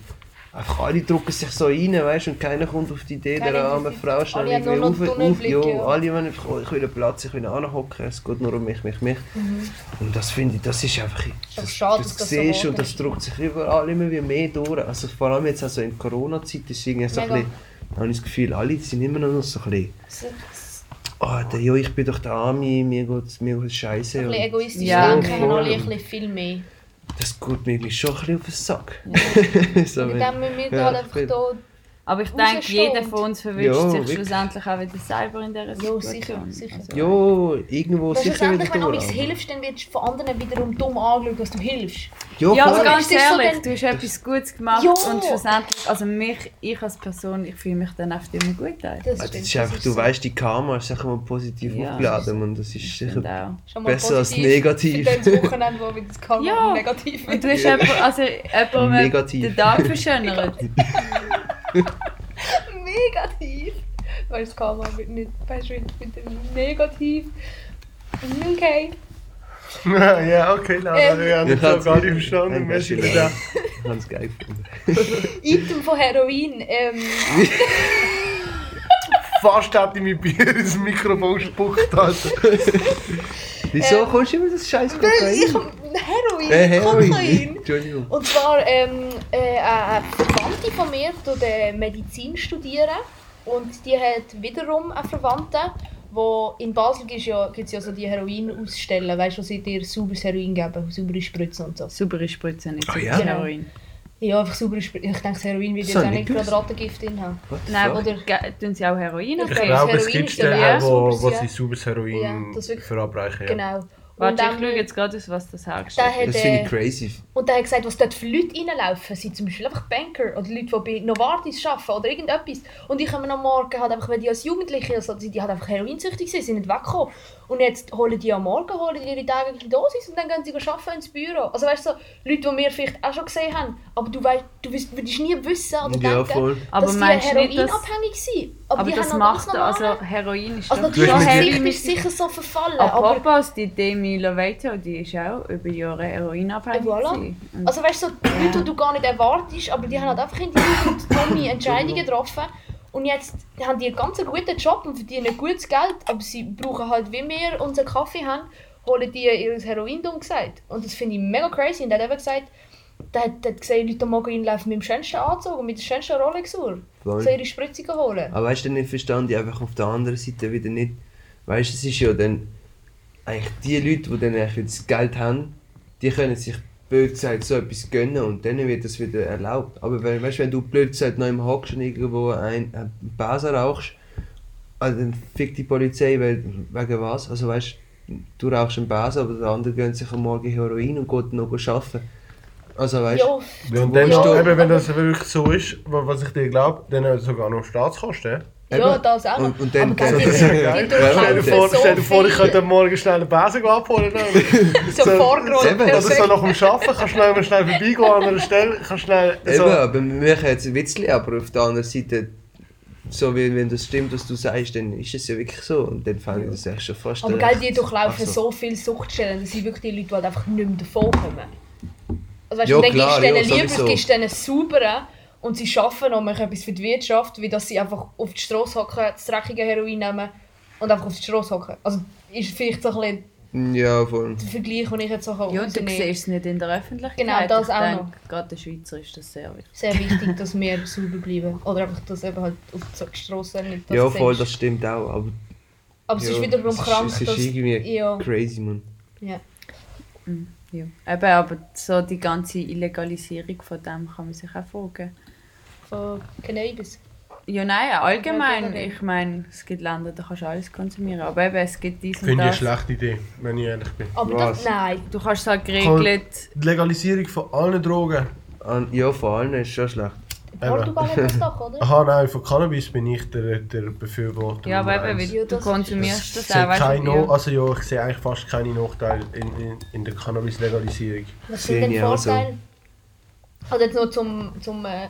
einfach alle drücken sich so rein, weißt und keiner kommt auf die Idee, der armen Frau schnell irgendwie auf, auf, ja, ja. alle wollen einfach, oh, ich will einen Platz, ich will anhocken, es geht nur um mich, mich, mich. Mhm. Und das finde ich, das ist einfach, aber das, schade, das, das so siehst geworden und das drückt sich überall immer wieder mehr durch. Also vor allem jetzt also in Corona-Zeit ist irgendwie so ein bisschen, habe ich das Gefühl, alle sind immer noch so ein bisschen, So- oh, der, ja, ich bin doch der Arme, mir geht mir geht's scheiße. Ein bisschen egoistisch Ja, denken haben alle ein bisschen viel mehr. das geht mir schon ein bisschen auf den Sack. so, Und wenn- dann müssen wir ja, halt einfach viel. Aber ich denke, jeder von uns verwünscht Ja, sich wirklich. schlussendlich auch wieder selber in dieser Ja, Situation. sicher, sicher. Also, ja, irgendwo sicher schlussendlich, wieder wenn du etwas hilfst, dann wirst du von anderen wiederum dumm angeschaut, dass du hilfst. Ja, Ja, aber voll. ganz ist so ehrlich, du hast etwas Gutes gemacht Ja. und schlussendlich, also mich, ich als Person, ich fühle mich dann einfach immer gut ein. Das, stimmt, das ist einfach, du so. weißt, die Karma ist sicher mal positiv Ja, aufgeladen und das ist Ich sicher besser als positiv negativ. Für das Wochenende, wo wieder das Karma Ja. negativ Und du hast jemand, also jemandem Negativ. den Tag verschönert. Negativ. Weil das Karma wird nicht, du, wird wieder negativ. Okay. ja, okay, Laura, Ähm, wir haben Ich das hab's- gar nicht verstanden. Das für das. Ich habe es geil gefunden. Item von Heroin. Ähm, Fast hätte ich mein Bier ins Mikrofon gespuckt, Alter. Wieso Ähm, kommst du immer das scheiß weil ich Kokain? Heroin, Äh, Heroin. Kokain. Entschuldigung. Und zwar ähm, äh, eine Verwandte von mir tut äh, Medizin studieren und die hat wiederum eine Verwandte, wo in Basel gibt es ja, gibt's ja so die Heroin-Ausstellen, weißt du, wo sie dir sauberes Heroin geben, saubere Spritzen und so. Saubere Spritze, nicht sauberes ja? Heroin. Ja, einfach Spritzen. Ich denke, das Heroin wird jetzt auch ich nicht gerade Rattengift drin haben. Nein, oder tun sie auch Heroin? Ich Ich glaube, es Heroin gibt ist ja Stellen, eher wo, sauberes, wo ja. sie sauberes Ja, Heroin wirklich- verabreichen. Ja. Genau. Warte, ich dann- schaue jetzt gerade aus, was das hergestellt hat, Das finde äh, ich crazy. Und er hat gesagt, was dort für Leute reinlaufen, sind zum Beispiel einfach Banker oder Leute, die bei Novartis arbeiten oder irgendetwas. Und die kommen am Morgen, halt einfach, wenn die als Jugendliche, also die die halt einfach heroinsüchtig sind, sind nicht weggekommen. Und jetzt holen die am Morgen holen die ihre tägliche Dosis und dann gehen sie arbeiten ins Büro. Also weißt du, so, Leute, die wir vielleicht auch schon gesehen haben, aber du, weißt, du wirst- würdest nie wissen oder Ja, denken, voll. Aber dass die nicht, dass- heroinabhängig sind. Aber, Aber die das haben noch ganz macht, also Heroin ist Also doch Gesicht Heroin. ist sicher so verfallen, aber Apropos, die Demi Lovato, die ist auch über Jahre heroinabhängig. Voilà. Also weißt du, so die Leute, die du gar nicht erwartest, aber die haben halt einfach in die Jugend dumme Entscheidungen getroffen. Und jetzt haben die einen ganz guten Job und verdienen gutes Geld, aber sie brauchen halt, wie wir unseren Kaffee haben, holen die ihr Heroin dumm gesagt. Und das finde ich mega crazy. Und er hat eben gesagt, der hat, der hat gesehen, Leute am Morgen laufen mit dem schönsten Anzug und mit der schönsten Rolex-Uhr. So ihre Spritzungen holen. Aber weißt du, dann verstand ich einfach auf der anderen Seite wieder nicht. Weißt du, es ist ja dann eigentlich die Leute, die dann eigentlich das Geld haben, die können sich blöd gesagt so etwas gönnen und dann wird das wieder erlaubt. Aber wenn, weißt, du, wenn du blöd gesagt noch im hockst und irgendwo ein, ein Basa rauchst, also dann fickt die Polizei weil, wegen was? Also weißt du, rauchst einen Basa, aber der andere gönnt sich am Morgen Heroin und geht noch arbeiten. Also weißt Ja, Ja, und dann Ja, eben, wenn das wirklich so ist, wa- was ich dir glaube, dann sogar noch Staatskosten. Ja, Eben. das auch. Und- und dann- aber dann- geil. die Ja, Stell dir vor, so ich könnte Morgen schnell einen Besen abholen. ne? so Vorgrund. Eben, Oder so nach dem Arbeiten, kannst schnell, mal schnell vorbeigehen an einer Stelle, kannst schnell Eben, so... aber wir machen jetzt ein Witzchen, aber auf der anderen Seite, so wie wenn das stimmt, was du sagst, dann ist es ja wirklich so. Und dann fand ich das echt schon fast. Aber recht- gell, die durchlaufen also, so viele Suchtstellen, das sind wirklich die Leute, die halt einfach nicht mehr davon kommen. Also weißt, Ja, du, dann klar, gibst du ja, denen lieber, gibst denen sauberen und sie arbeiten noch machen etwas für die Wirtschaft, wie dass sie einfach auf die Straße hocken, das dreckige Heroin nehmen und einfach auf die Straße hocken. Also ist vielleicht so ein bisschen Ja, voll. der Vergleich, den ich jetzt so Ja, und du siehst es nicht in der Öffentlichkeit. Genau, das ich auch denke, noch. Gerade der Schweizer ist das sehr wichtig. Sehr wichtig, dass wir sauber bleiben. Oder einfach, dass eben halt auf die Straße nicht das Ja, voll, siehst. das stimmt auch. Aber Aber es ja, ist wiederum es ist- krank, Es ist dass... irgendwie Ja, crazy, man. ja. Ja. Eben, aber so die ganze Illegalisierung von dem kann man sich auch fragen. Von Cannabis. Ja, nein, allgemein. Ich meine, es gibt Länder, da kannst du alles konsumieren. Aber eben, es gibt dies und Finde ich eine das. schlechte Idee, wenn ich ehrlich bin. Aber Was? das... Nein. Du kannst es halt geregelt. Die Legalisierung von allen Drogen. An, ja, vor allem ist schon schlecht. Portugal hat das doch, oder? Aha, nein, von Cannabis bin ich der, der Befürworter. Ja, aber eben, eins. wie Ja, du das konsumierst Ich das sehe auch. Weißt keine du, no also ja, ich sehe eigentlich fast keine Nachteile in, in, in der Cannabis-Legalisierung. Was sind denn ich auch so. Vorteile? Also jetzt nur zum... zum äh,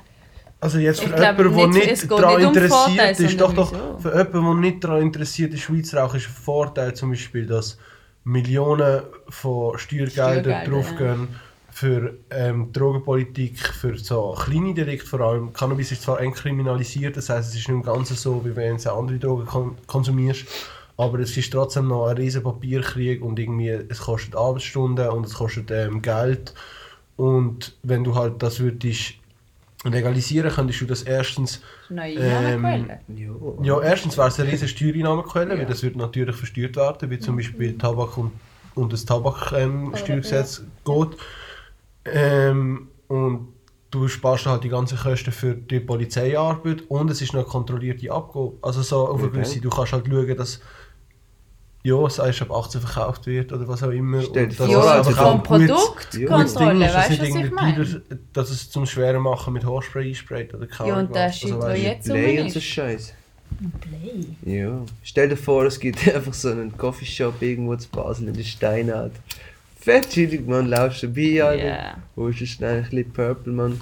Also jetzt für Ich jemanden, der nicht- daran nicht um interessiert Vorteile, ist, doch, doch, wieso. für jemanden, der nicht daran interessiert ist, Schweiz rauchen, ist ein Vorteil zum Beispiel, dass Millionen von Steuergeldern Steuergelder, draufgehen für ähm, Drogenpolitik, für so kleine Delikte vor allem. Cannabis ist zwar entkriminalisiert, das heißt, es ist nicht mehr ganz so, wie wenn du andere Drogen kon konsumierst, aber es ist trotzdem noch ein riesen Papierkrieg und irgendwie, es kostet Arbeitsstunden und es kostet ähm, Geld und wenn du halt das würdest legalisieren, könntest du das erstens Neue Ähm. Ja. ja, erstens wäre es eine riesige Steuereinnahmequelle, Ja. weil das wird natürlich versteuert werden, wie zum Beispiel Tabak und, und das Tabaksteuergesetz ähm, Steuergesetz geht. Ähm, und du sparst halt die ganzen Kosten für die Polizeiarbeit und es ist noch eine kontrollierte Abgabe. Also so auf eine gewisse, du kannst halt schauen, dass ja, es erst ab 18 verkauft wird oder was auch immer. Stell dir Und Ja, also einfach vom ist, dass weißt du, was ich meine? Dealer, dass es zum Schweren machen mit Haarspray einsprayt oder keine Ja, und der was. Shit, Also, du, jetzt Play und so ist. Scheiß. Play. Ja. Stell dir vor, es gibt einfach so einen Coffeeshop irgendwo zu Basel in der Steinart. Fett chillig, man, laufst dabei, Alter. Ja. Wo ist schnell ein bisschen Purple, man?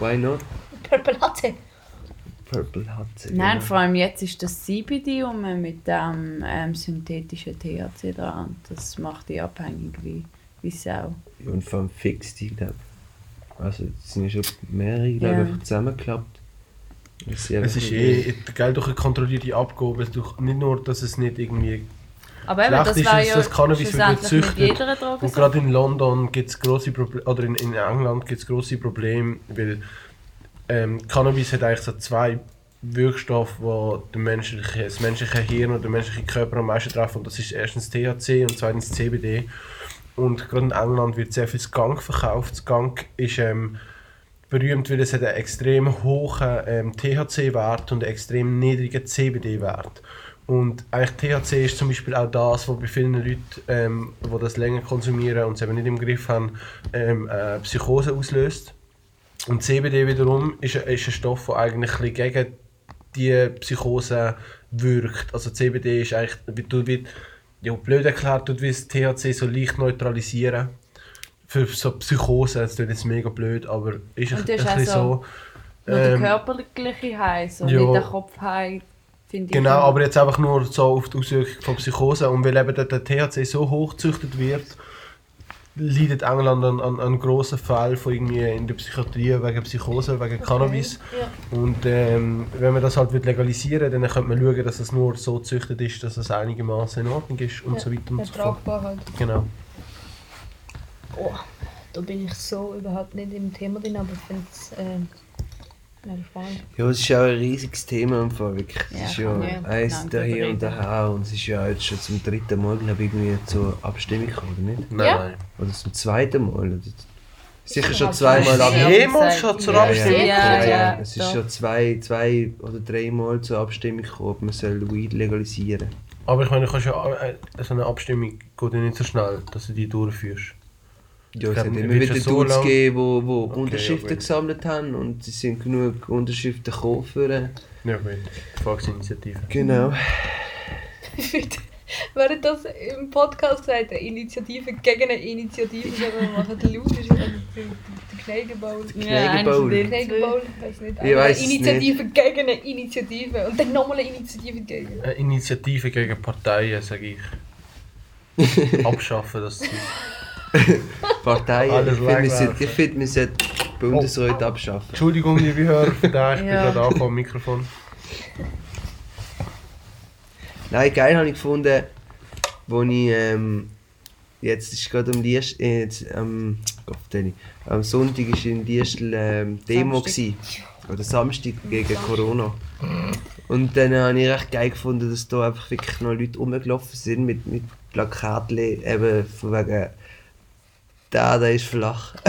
Why not? Purple Latte. Purple hat sie. Nein, vor allem jetzt ist das CBD um mit dem ähm, synthetischen THC dran. Das macht die abhängig wie, wie Sau. Und vor allem fix die, glaube ich. Also, es sind ja schon mehrere, glaube Ja. einfach zusammengeklappt. Das Es ist eh Geld durch eine kontrollierte Abgabe. Durch, nicht nur, dass es nicht irgendwie. Aber eben, Schlecht das ist war es, ja dass Cannabis wird gezüchtet. Und gerade in London gibt es große Probleme, oder in, in England gibt es große Probleme, weil ähm, Cannabis hat eigentlich so zwei Wirkstoffe, die den das menschliche Hirn und den menschlichen Körper am meisten treffen. Und das ist erstens THC und zweitens CBD. Und gerade in England wird sehr viel Skunk verkauft. Skunk ist ähm, berühmt, weil es hat einen extrem hohen ähm, THC-Wert und einen extrem niedrigen CBD-Wert. Und eigentlich THC ist zum Beispiel auch das, was bei vielen Leuten, ähm, die das länger konsumieren und es eben nicht im Griff haben, ähm, äh, Psychose auslöst. Und CBD wiederum ist, ein- ist ein Stoff, der eigentlich ein bisschen gegen die Psychose wirkt. Also CBD ist eigentlich, wie du wie, ja, blöd erklärt, tut wie das THC so leicht neutralisieren. Für so Psychose, das klingt jetzt mega blöd, aber ist ein, ein bisschen so. Nur der ähm, körperliche High, so ja. nicht der Kopf-High, finde ich. Genau, aber jetzt einfach nur so auf die Auswirkung von Psychose. Und weil eben der, der THC so hoch gezüchtet wird, leidet England an, an, an grossen Fällen von irgendwie in der Psychiatrie wegen Psychose, wegen Cannabis. Ja. Und ähm, wenn man das halt legalisieren dann könnte man schauen, dass es nur so gezüchtet ist, dass es einigermaßen in Ordnung ist und Ja, so weiter und so fort. Halt. Genau. Oh, da bin ich so überhaupt nicht im Thema drin, aber ich finde es äh, ja, es ist ja auch ein riesiges Thema im Fall, wirklich. Es Ja, ist ja, eins lang da hier und da und es ist ja jetzt schon zum dritten Mal, glaube ich, irgendwie zur Abstimmung gekommen, oder nicht? Nein, Ja. Oder zum zweiten Mal. Sicher schon zweimal schon ab. Ja, Jemals schon zur Abstimmung Ja, gekommen? ja, Es ist schon zwei, zwei oder dreimal zur Abstimmung gekommen, ob man soll Weed legalisieren Aber ich meine, du kannst ja, äh, so eine Abstimmung geht ja nicht so schnell, dass du die durchführst. Ja, es hat immer wieder so Dudes lang- gegeben, die wo Okay, Unterschriften ja, gesammelt haben und es sind genug Unterschriften gekommen für... Ja, gut. Volksinitiative. Genau. Während das im Podcast sagt, eine Initiative gegen eine Initiative, sondern wir machen den Laut, ist der Kneigenball. Ja, Kneigenball, zwei. ich weiß nicht. Ich es Initiative gegen eine Initiative und dann nochmal eine Initiative gegen. Eine Initiative gegen Parteien, sage ich. Abschaffen das Zeug. Parteien. Alles ich finde, wir ich finde, wir sollten die Bundesräte abschaffen. Entschuldigung, liebe Hörer, ich bin Ja. gerade angekommen am Mikrofon. Nein, geil habe ich gefunden, wo ich ähm, jetzt ist gerade am Liest, äh, jetzt, ähm, Gott, am Sonntag ist in Liestl ähm, Demo Samstag. gsi oder Samstag gegen Corona. Und dann habe ich recht geil gefunden, dass da einfach wirklich noch Leute rumgelaufen sind mit, mit Plakaten eben von wegen da, der ist flach.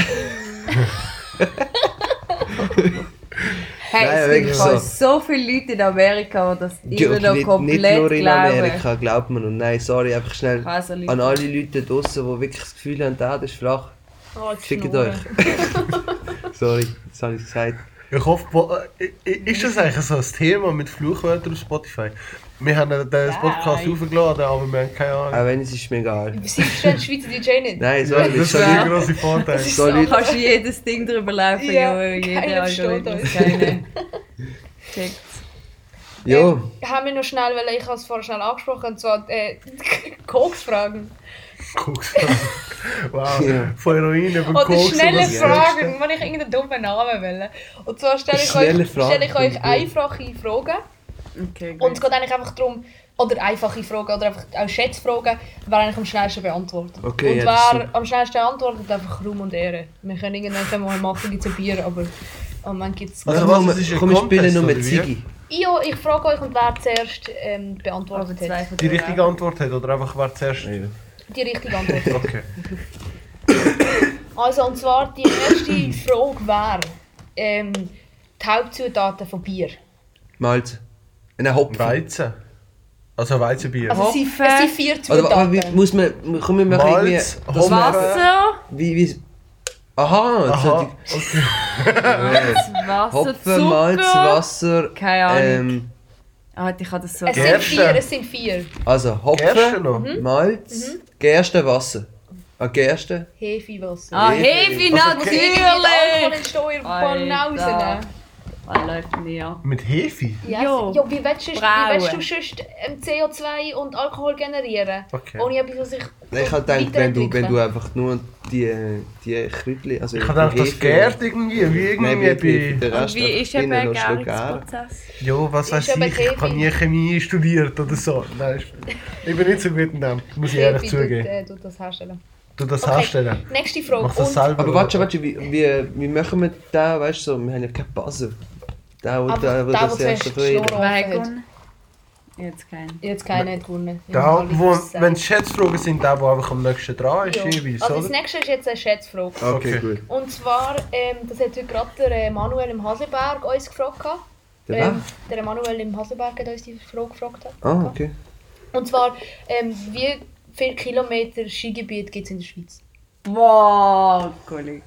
Hey, Nein, es gibt so. so viele Leute in Amerika, die das Ja, immer noch nicht, komplett nicht nur in glauben. Amerika, glaubt man. Und nein, sorry, einfach schnell Also, Leute. an alle Leute draußen, die wirklich das Gefühl haben, da, das ist flach. Oh, Schnurren. euch. Sorry, das habe ich gesagt. Ich hoffe, äh, ist das eigentlich so ein Thema mit Fluchwörtern auf Spotify? Wir haben den Podcast Nein. aufgeladen, aber wir haben keine Auch Ahnung. wenn es ist mir egal. Sie verstehen Schweizer DJ nicht. Nein, Ja, sorry, das das ist ein großer Vorteil. Das ist So so. Kannst du jedes Ding drüber laufen, Ja, ja, jeder Algorithmus, uns. keine. Checkt's. Ja, Ähm, haben wir noch schnell, weil ich habe es vorher schnell angesprochen, und zwar äh, Koks-Fragen. Koks. Wow, Ja. von Heroin über Oder Koks. schnelle Fragen, wenn ich irgendeinen dummen Namen will. Und zwar stelle ich, euch, stelle ich euch einfache Fragen. Okay, Und es geht eigentlich einfach darum, oder einfache Fragen, oder einfach auch Schätzfragen, wer eigentlich am schnellsten beantwortet. Okay, und ja, wer super. am schnellsten antwortet, einfach Ruhm und Ehre. Wir können irgendwann mal machen, gibt es ein Bier, aber am Moment gibt es... Also also, was, komm, ist spielen Contest, nur mit? Ziggy. Ja, ich frage euch, und wer zuerst ähm, Aber beantwortet zwei hat. Die richtige Antwort hat oder einfach wer zuerst. Ja. Die richtige Antwort. Okay. Also, und zwar die erste Frage wäre, ähm, die Hauptzutaten von Bier. Malz. Ein Hopfen. Weizen. Also Weizenbier. Also es sind, Hopfen. es sind vier wa- Zutaten. wie, muss man, komm, wir machen irgendwie... Malz, das Hopfen. Wasser, Wie, wie... Aha, Aha, okay. Wasser, Hopfen, Zucker. Malz, Wasser... Keine Ahnung. Ähm, Ah, ich habe das so... es sind vier, es sind vier. also Hopfen? Mhm. Malz, Gerste, Wasser. Ah, Gerste? Hefewasser. Ah, Hefe. Hefe, Also, Muss irgendwie Alkohol natürlich! in Alter. Banausen. Was läuft denn hier? Mit Hefe? Ja, Jo. ja, wie willst du, wie Brauen. willst du sonst ähm, CO2 und Alkohol generieren? Okay. Ohne etwas, was sich Nein, Ich habe gedacht, wenn du, wenn du einfach nur die, die Krütli, also Ich habe das gärt irgendwie, wie Nein, irgendwie wie, wie, bei... der Und wie ist eben ein du. Gärungsprozess? Ja, was weiß ich, ich habe nie Chemie studiert oder so. Nein, ich bin nicht so gut in dem, muss ich ehrlich zugeben. äh, tut das herstellen. Du das Okay. herstellen. Nächste Frage. Mach das selber. Aber warte, warte, wie, wie, wie machen wir da, weißt du, so, wir haben ja keinen Buzzer. Der, der, der, der, das erste gewonnen? Jetzt keinen. Jetzt keiner hat gewonnen. Da, wo, wenn es Schätzfragen sind, der, der einfach am nächsten dran ist, Ja. jeweils, Also das nächste ist jetzt eine Schätzfrage. Okay, Okay. gut. Und zwar, ähm, das hat heute gerade der äh, Manuel im Haseberg uns gefragt. gehabt. Der ähm, der Emanuel im Haselberg hat uns die Frage gefragt. Hat. Ah, okay. Und zwar, ähm, wie viele Kilometer Skigebiet gibt es in der Schweiz? Wow, Kollege.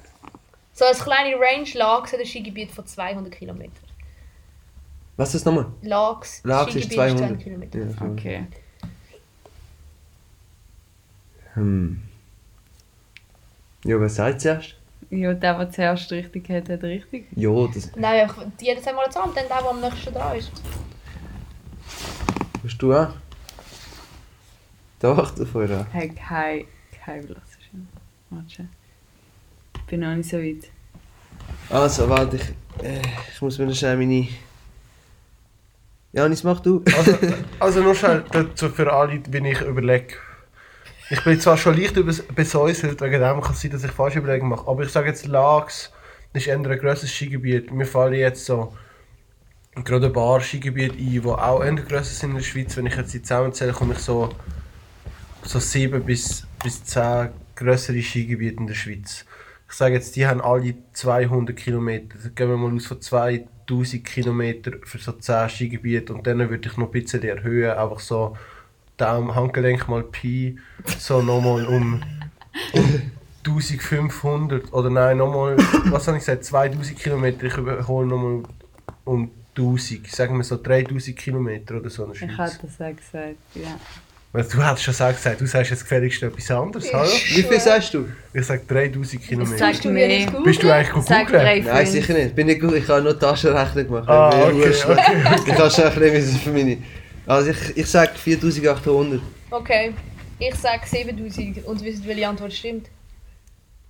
So als kleine Range lag es ein Skigebiet von 200 Kilometern. Was ist das nochmal? Lags, Lags ist Skigebiet 200. Kilometer. Ja. Okay. Hm. Ja, was sagt zuerst? Ja, der, der zuerst richtig hat, hat richtig. Ja, das. Nein, einfach jedes einmal zusammen, dann der, der am nächsten dran ist. Hast du auch? Doch, du vorher. Hey, kein, kein Blasen. Warte. Ich bin noch nicht so weit. Also, warte, ich, äh, ich muss mir noch schnell meine. Janis, mach du. Also, also nur schnell dazu für alle, wenn ich überlege. Ich bin zwar schon leicht besäuselt, wegen dem kann es sein, dass ich falsche Überlegungen mache. Aber ich sage jetzt, Lags ist eher ein grosses Skigebiet. Mir fallen jetzt so gerade ein paar Skigebiete ein, die auch eher grösser sind in der Schweiz. Wenn ich jetzt die zusammenzähle, komme ich so, so 7 bis, bis 10 grössere Skigebiete in der Schweiz. Ich sage jetzt, die haben alle 200 Kilometer. Gehen wir mal aus von 2000 Kilometer für so 10 Skigebiete und dann würde ich noch ein bisschen erhöhen, einfach so Daumen, Handgelenk mal Pi, so nochmal um, um 1500 oder nein, nochmal, was habe ich gesagt, 2000 Kilometer, ich überhole nochmal um 1000, sagen wir so 3000 Kilometer oder so in der Ich Schweiz. hätte das auch gesagt, ja. Weil Du hast schon gesagt, du sagst jetzt gefälligst etwas anderes, hallo? Wie viel sagst du? Ich sage 3000 Kilometer. Sag Bist du mir. Bist du eigentlich gut drei, Nein, sicher nicht. Bin ich. Ich habe nur Taschenrechnung gemacht. Ah, Mir okay, wurscht. Ich kann schon ein bisschen für meine. Also ich, ich sage 4800. Okay, ich sage 7000 und wisst welche Antwort stimmt?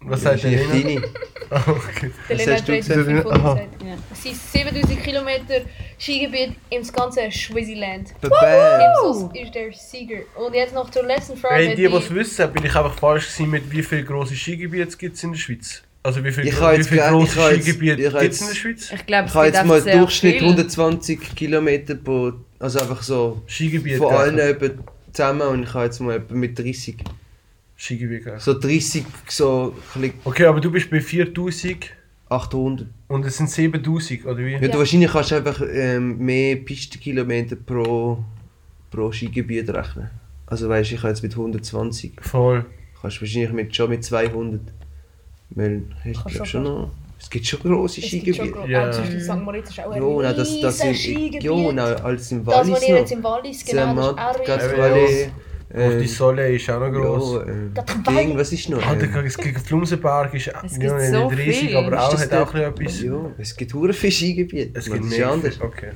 Was sagt der Lena? Ah, okay. Der Lena hat du 3500 gesagt? Es sind 7000 Kilometer Skigebiet im ganzen. Bam. Kim Sus ist der Sieger. Und jetzt noch zur letzten Frage. Hey, die, die es wissen, bin ich einfach falsch gewesen mit wie viele grosse Skigebiete gibt es in der Schweiz? Also wie viele ge- grosse Skigebiete gibt es in der Schweiz? Ich glaube, Ich es habe gibt jetzt mal sehr Durchschnitt viel. 120 Kilometer pro. Also einfach so. Skigebiete. Von allen zusammen und ich habe jetzt mal etwa mit 30. Gerechnet. So 30, so ein Okay, aber du bist bei 4000 800. und es sind 7000, oder wie? Ja, du wahrscheinlich kannst du einfach ähm, mehr Pistenkilometer pro, pro Skigebiet rechnen. Also weißt du, ich habe jetzt mit 120. Voll. Kannst du wahrscheinlich mit, schon mit 200. Weil hast du schon schon noch. Es gibt schon grosse Skigebiete. gro- Ja. Ah, zum Beispiel St. Moritz ist auch ein Ja, nein, das, das Skigebiet. ja, nein, als im das, Wallis was ihr jetzt im Wallis genau, das ist auch riesig. Auch die äh, Soleil ist auch noch gross. ja, äh, Das Ding, was ist noch? Alter, Ähm, es gibt Flumsenberg ist Es ja, gibt nicht so riesig, viel. aber ist auch, hat der- auch etwas. ja, es gibt hure. Es gibt mega anders. Okay.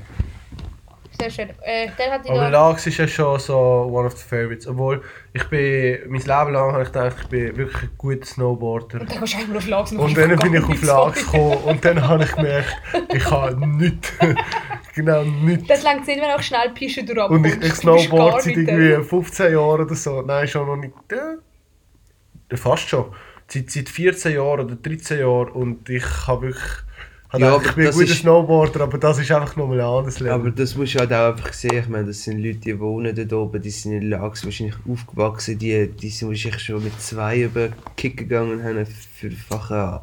Sehr schön. Äh, dann hat Aber. Lags ist ja schon so one of the favorites. Obwohl, ich bin, mein Leben lang habe ich gedacht, ich bin wirklich ein guter Snowboarder. Und dann gehst du einmal auf Lags Und dann bin ich auf Lags gekommen und dann habe ich gemerkt, ich habe nichts. genau nichts. Das langt nicht, wenn auch schnell Piste durchabkommst. Und ich, ich snowboard seit irgendwie 15 Jahren oder so. Nein, schon noch nicht. Äh, fast schon. Seit, seit 14 Jahren oder 13 Jahren und ich habe wirklich... habe Ja, gedacht, ich bin ein guter ist- Snowboarder, aber das ist einfach nochmal ein anderes Leben. Aber das musst du halt auch einfach sehen. Ich meine, das sind Leute, die wohnen dort oben, die sind in Lags wahrscheinlich aufgewachsen, die, die sind wahrscheinlich schon mit zwei über Kick gegangen und haben einen vierfachen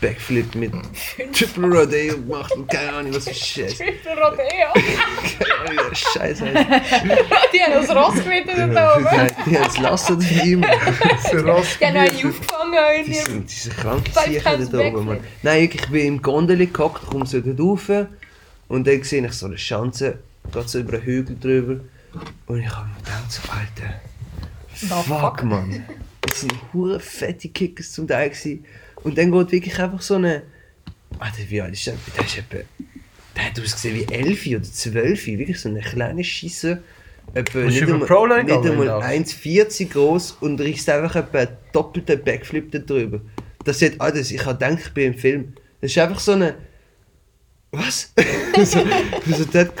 Backflip mit Triple Rodeo gemacht und keine Ahnung, was für Scheiße. Triple Rodeo. Keine Ahnung, Scheiße. Die haben das Ross geritten da oben. Die haben es lassen von ihm. Rost Die haben einen aufgefangen Die sind, Five Sicher times dort oben, Mann. Nein, wirklich, ich bin im Gondel gehockt, komme so dort rauf und dann sehe ich so eine Schanze, geht so über einen Hügel drüber und ich habe mir gedacht so, Alter, Na, fuck, Mann. Das sind hure fette Kickers zum Teil gewesen. Und dann geht wirklich einfach so eine, Alter, wie alt ist der? Der ist etwa, der hat ausgesehen wie 11 oder 12, wirklich so eine kleine Scheisse. Etwa nicht einmal, nicht gegangen, einmal Lars? 1,40 groß und riechst einfach etwa einen doppelten Backflip da drüber. Das sieht alles, ich habe gedacht, ich bin im Film. Das ist einfach so eine. Was? so, so dort.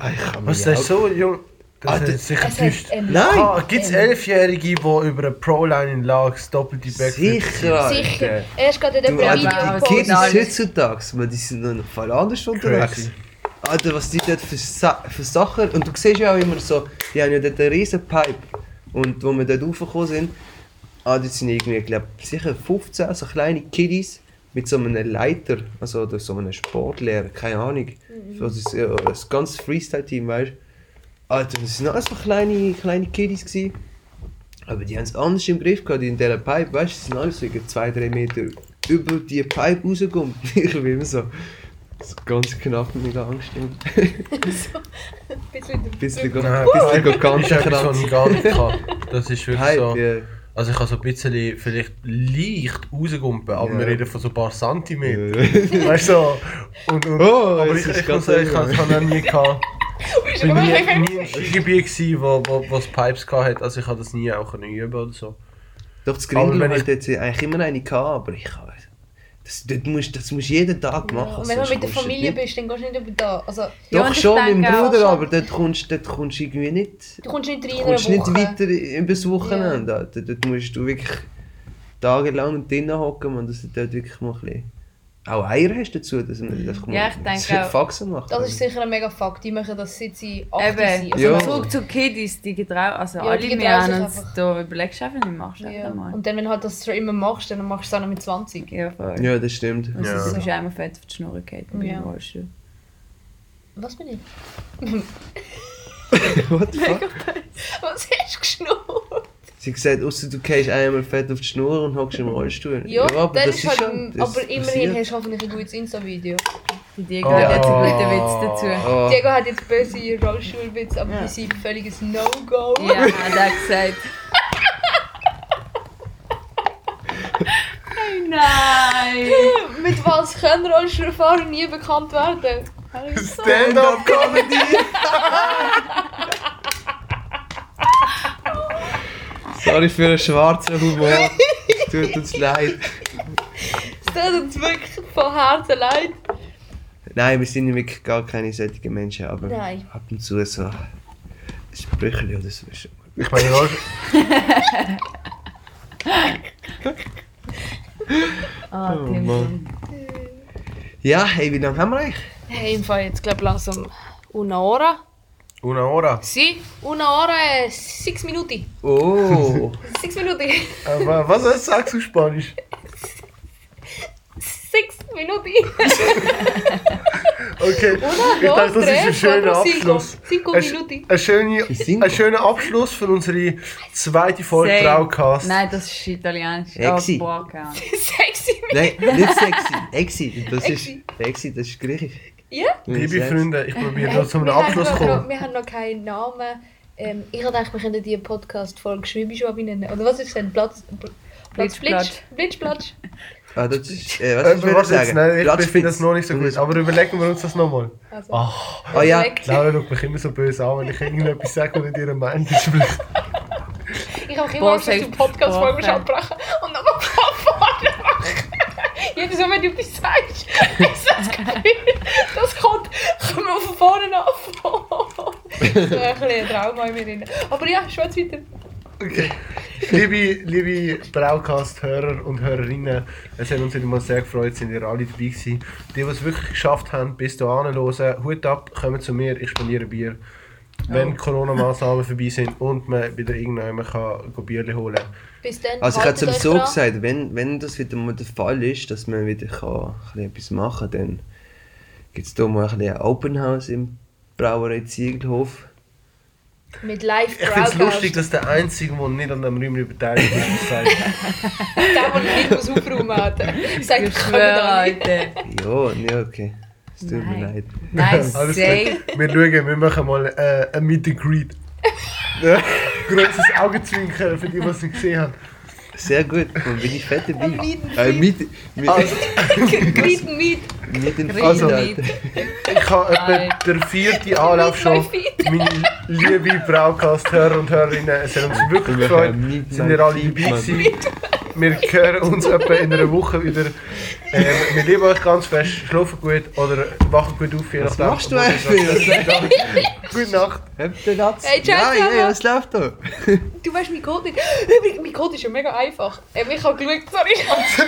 Ah, ich kann Was, der ist so jung? Das Alter, ist sicher Es täuscht. hat, Nein! Ah, Gibt es Elfjährige, die über eine Pro-Line in Lags doppelte Backflips Sicher. Sicher. Erst gerade in Du, jemand ein aber Video die Kids heutzutage, man, die sind noch voll anders unterwegs. Crazy. Alter, was die dort für, Sa für Sachen. Und du siehst ja auch immer so, die haben ja dort einen riesen Pipe. Und wo wir dort raufgekommen sind, ah, dort sind irgendwie, ich glaube sicher 15 so kleine Kiddies mit so einem Leiter, also oder so einem Sportlehrer, keine Ahnung. Mhm. Das ist ja das ganze Freestyle-Team, weißt du. Alter, das sind alles so kleine, kleine Kiddies gewesen. Aber die haben es anders im Griff gehabt in dieser Pipe, weißt du, sie sind alles so zwei, drei Meter über die Pipe rausgekommen. Ich bin immer so, so ganz knapp mit mir angestimmt. Ein bisschen Ein bisschen, go- Nein, bisschen go- das ganz ich nicht kann. Das ist wirklich so... Pipe, ja. Also ich habe so ein bisschen, vielleicht leicht rausgumpen, aber Ja. wir reden von so ein paar Zentimeter. Weißt du? so. Und, und, Oh, aber es ich, ist ich ganz muss sagen, ich habe egal. Ich war nie, nie im Skigebiet, gewesen, wo, wo, wo es Pipes hatte, also ich habe das nie auch üben oder so. Doch, das Grindel wenn hat jetzt eigentlich immer eine gehabt, aber ich habe... Das, das, musst, das musst du jeden Tag machen. Ja, wenn du mit der Familie bist, dann gehst du nicht über da. Also, Ja, Doch schon mit dem Bruder, aber dort kommst, dort kommst du irgendwie nicht... du kommst nicht rein in kommst nicht weiter über das Wochenende. Alter. Dort musst du wirklich tagelang drinnen hocken und dass du dort wirklich mal ein bisschen... Auch Eier hast dazu, dass man das Ja, ich denke das auch. Faxen macht. Das ist sicher ein mega Fakt. Die machen das seit sie 8 Eben, sind. Also, Ja. zurück zu Kiddies, die getrauen, also Ja, alle uns einfach. da überlegst du einfach nicht, machst du ja. einfach mal. Und dann, wenn du halt das schon immer machst, dann machst du es auch noch mit 20. Ja, voll. Ja, das stimmt. Also Ja. du bist einmal fett auf die Schnur gehalten beim Ja. Rollstuhl. Was bin ich? What the fuck? Was hast du geschnurrt? Sie hat gesagt, ausser du gehst einmal fett auf die Schnur und hockst im Rollstuhl. Ja, aber dann das ist halt, schon... das aber immerhin passiert. hast du hoffentlich ein gutes Insta-Video. Die Diego hat jetzt einen guten Witz dazu. Oh. Diego hat jetzt böse Rollstuhlwitze, aber Ja. die sind völliges No-Go. Ja, hat er gesagt. hey, nein! Mit was können Rollstuhlfahrer nie bekannt werden? Stand-up-Comedy! Sorry für den schwarzen Humor. Es tut uns leid. Es tut uns wirklich von Herzen leid. Nein, wir sind wirklich gar keine solchen Menschen, aber Nein. ab und zu so ein Sprüchli oder so. ist schon gut. Ich meine, Roll- Ah, Oh. Mann. Ja, hey, wie lange haben wir eigentlich? Hey, im Fall jetzt glaube langsam una hora. Una hora. Si, una hora e six minuti. Oh, Six minuti. Aber was heißt, sagst du Spanisch? Six minuti. Okay, ich dos, dachte, das ist ein tres, schöner cuatro, cinco. Abschluss. Cinco minuti. ein, schöne, Cinco. ein schöner Abschluss für unsere zweite Folge Same. Traukast. Nein, das ist italienisch. Exi. Oh. Sexy. nein, nicht sexy. Exi, das ist, Exi. Exi, das ist griechisch. Ja? Liebe Freunde, ich probiere zu wir haben Abschluss noch- kommen. Wir haben noch keinen Namen. Ähm, ich gedacht, wir könnten die Podcast-Folge Schwibi schon nennen. Oder was ist denn? Platz, Pl- Platz, Blitzplatsch. Blitz, Blitzplatsch. Ah, das ist, äh, was Äh, ich würde warte jetzt, sagen? nein, ich Platzspitz. finde das noch nicht so gut. Aber überlegen wir uns das nochmal. Also, Ach, Ah ja. Laura schaut mich immer so böse an, wenn ich irgendetwas sage und nicht ihre Meinung spricht. Ich habe immer Angst, dass du Podcast-Folge abbrechen und dann noch von vorne machen. Mal, wenn du etwas sagst, ist das Gefühl, das kommt, kommt von vorne an. Das ist so ein bisschen ein Trauma in mir drin. Aber ja, schwarz weiter. Okay. Liebe, liebe Braukast-Hörer und Hörerinnen, es hat uns wieder mal sehr gefreut, sind ihr alle dabei gewesen. Die, die es wirklich geschafft haben, bis hierhin hören, Hut ab, kommen zu mir, ich spendiere Bier. Wenn Oh. Corona-Massnahmen vorbei sind und man wieder irgendjemand kann Bierchen holen kann. Bis dann. Also ich euch sowieso dran. gesagt, wenn, wenn das wieder mal der Fall ist, dass man wieder kann, ein bisschen etwas machen kann, dann gibt es hier mal ein bisschen ein Open House im Brauerei Ziegelhof. Mit live Ich finde es lustig, dass der Einzige, der nicht an dem Räumchen beteiligt ist, sagt. Der, der nicht muss aufräumen hat. Sagt, Ich schwöre. Ja, ja, okay. Es tut mir Nein. leid. Nein, Alles gut. Wir schauen, wir machen mal äh, ein Meet and Greet. Grosses Augenzwinkern für die, die es nicht gesehen haben. Sehr gut, dann bin ich fett dabei. Am Meet and Äh, mit, mit, Also, Greet meet. mit den Also, ich habe etwa Nein. der vierte Anlauf schon. Meine liebe Braukast-Hörer und Hörerinnen, es hat uns wirklich Wir gefreut. Sind wir alle dabei gewesen. Wir hören uns etwa in einer Woche wieder. Ähm, wir lieben euch ganz fest. Schlafen gut oder wachen gut auf. je Was nachdem, machst du ihr eigentlich? Gute Nacht. Habt ihr das? Hey, ciao Ja, ja, zusammen. ja, was läuft da? Du du weißt mein Code nicht. Übrigens, mein Code ist ja mega einfach. Ähm, ich habe geschaut, sorry.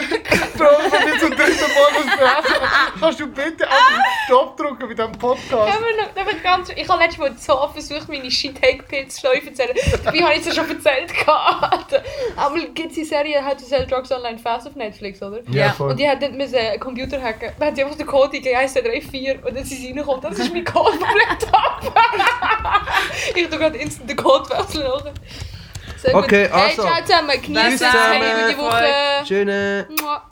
Bro, wenn wir zum dritten Mal das sprechen, kannst du bitte einfach Stopp drücken bei diesem Podcast? Noch, ich, ganz, ich habe letztes Mal so versucht, meine Shit-Take-Pilz-Schläufe zu erzählen. Dabei habe ich es ja schon erzählt. gehabt. Aber gibt es die Serie How to Sell Drugs Online Fast auf Netflix, oder? Ja. voll. Und die hat nicht müssen einen Computer hacken. Man hat einfach den Code eingegeben, 1, 2, 3, 4 und dann sind sie reingekommen. Das ist mein Code vom Laptop. ich tue gerade instant den Code wechseln. nachher. Sehr gut. Okay, Hey, also. ciao zusammen. Genießt. Hey die Woche. Schöne. Mua.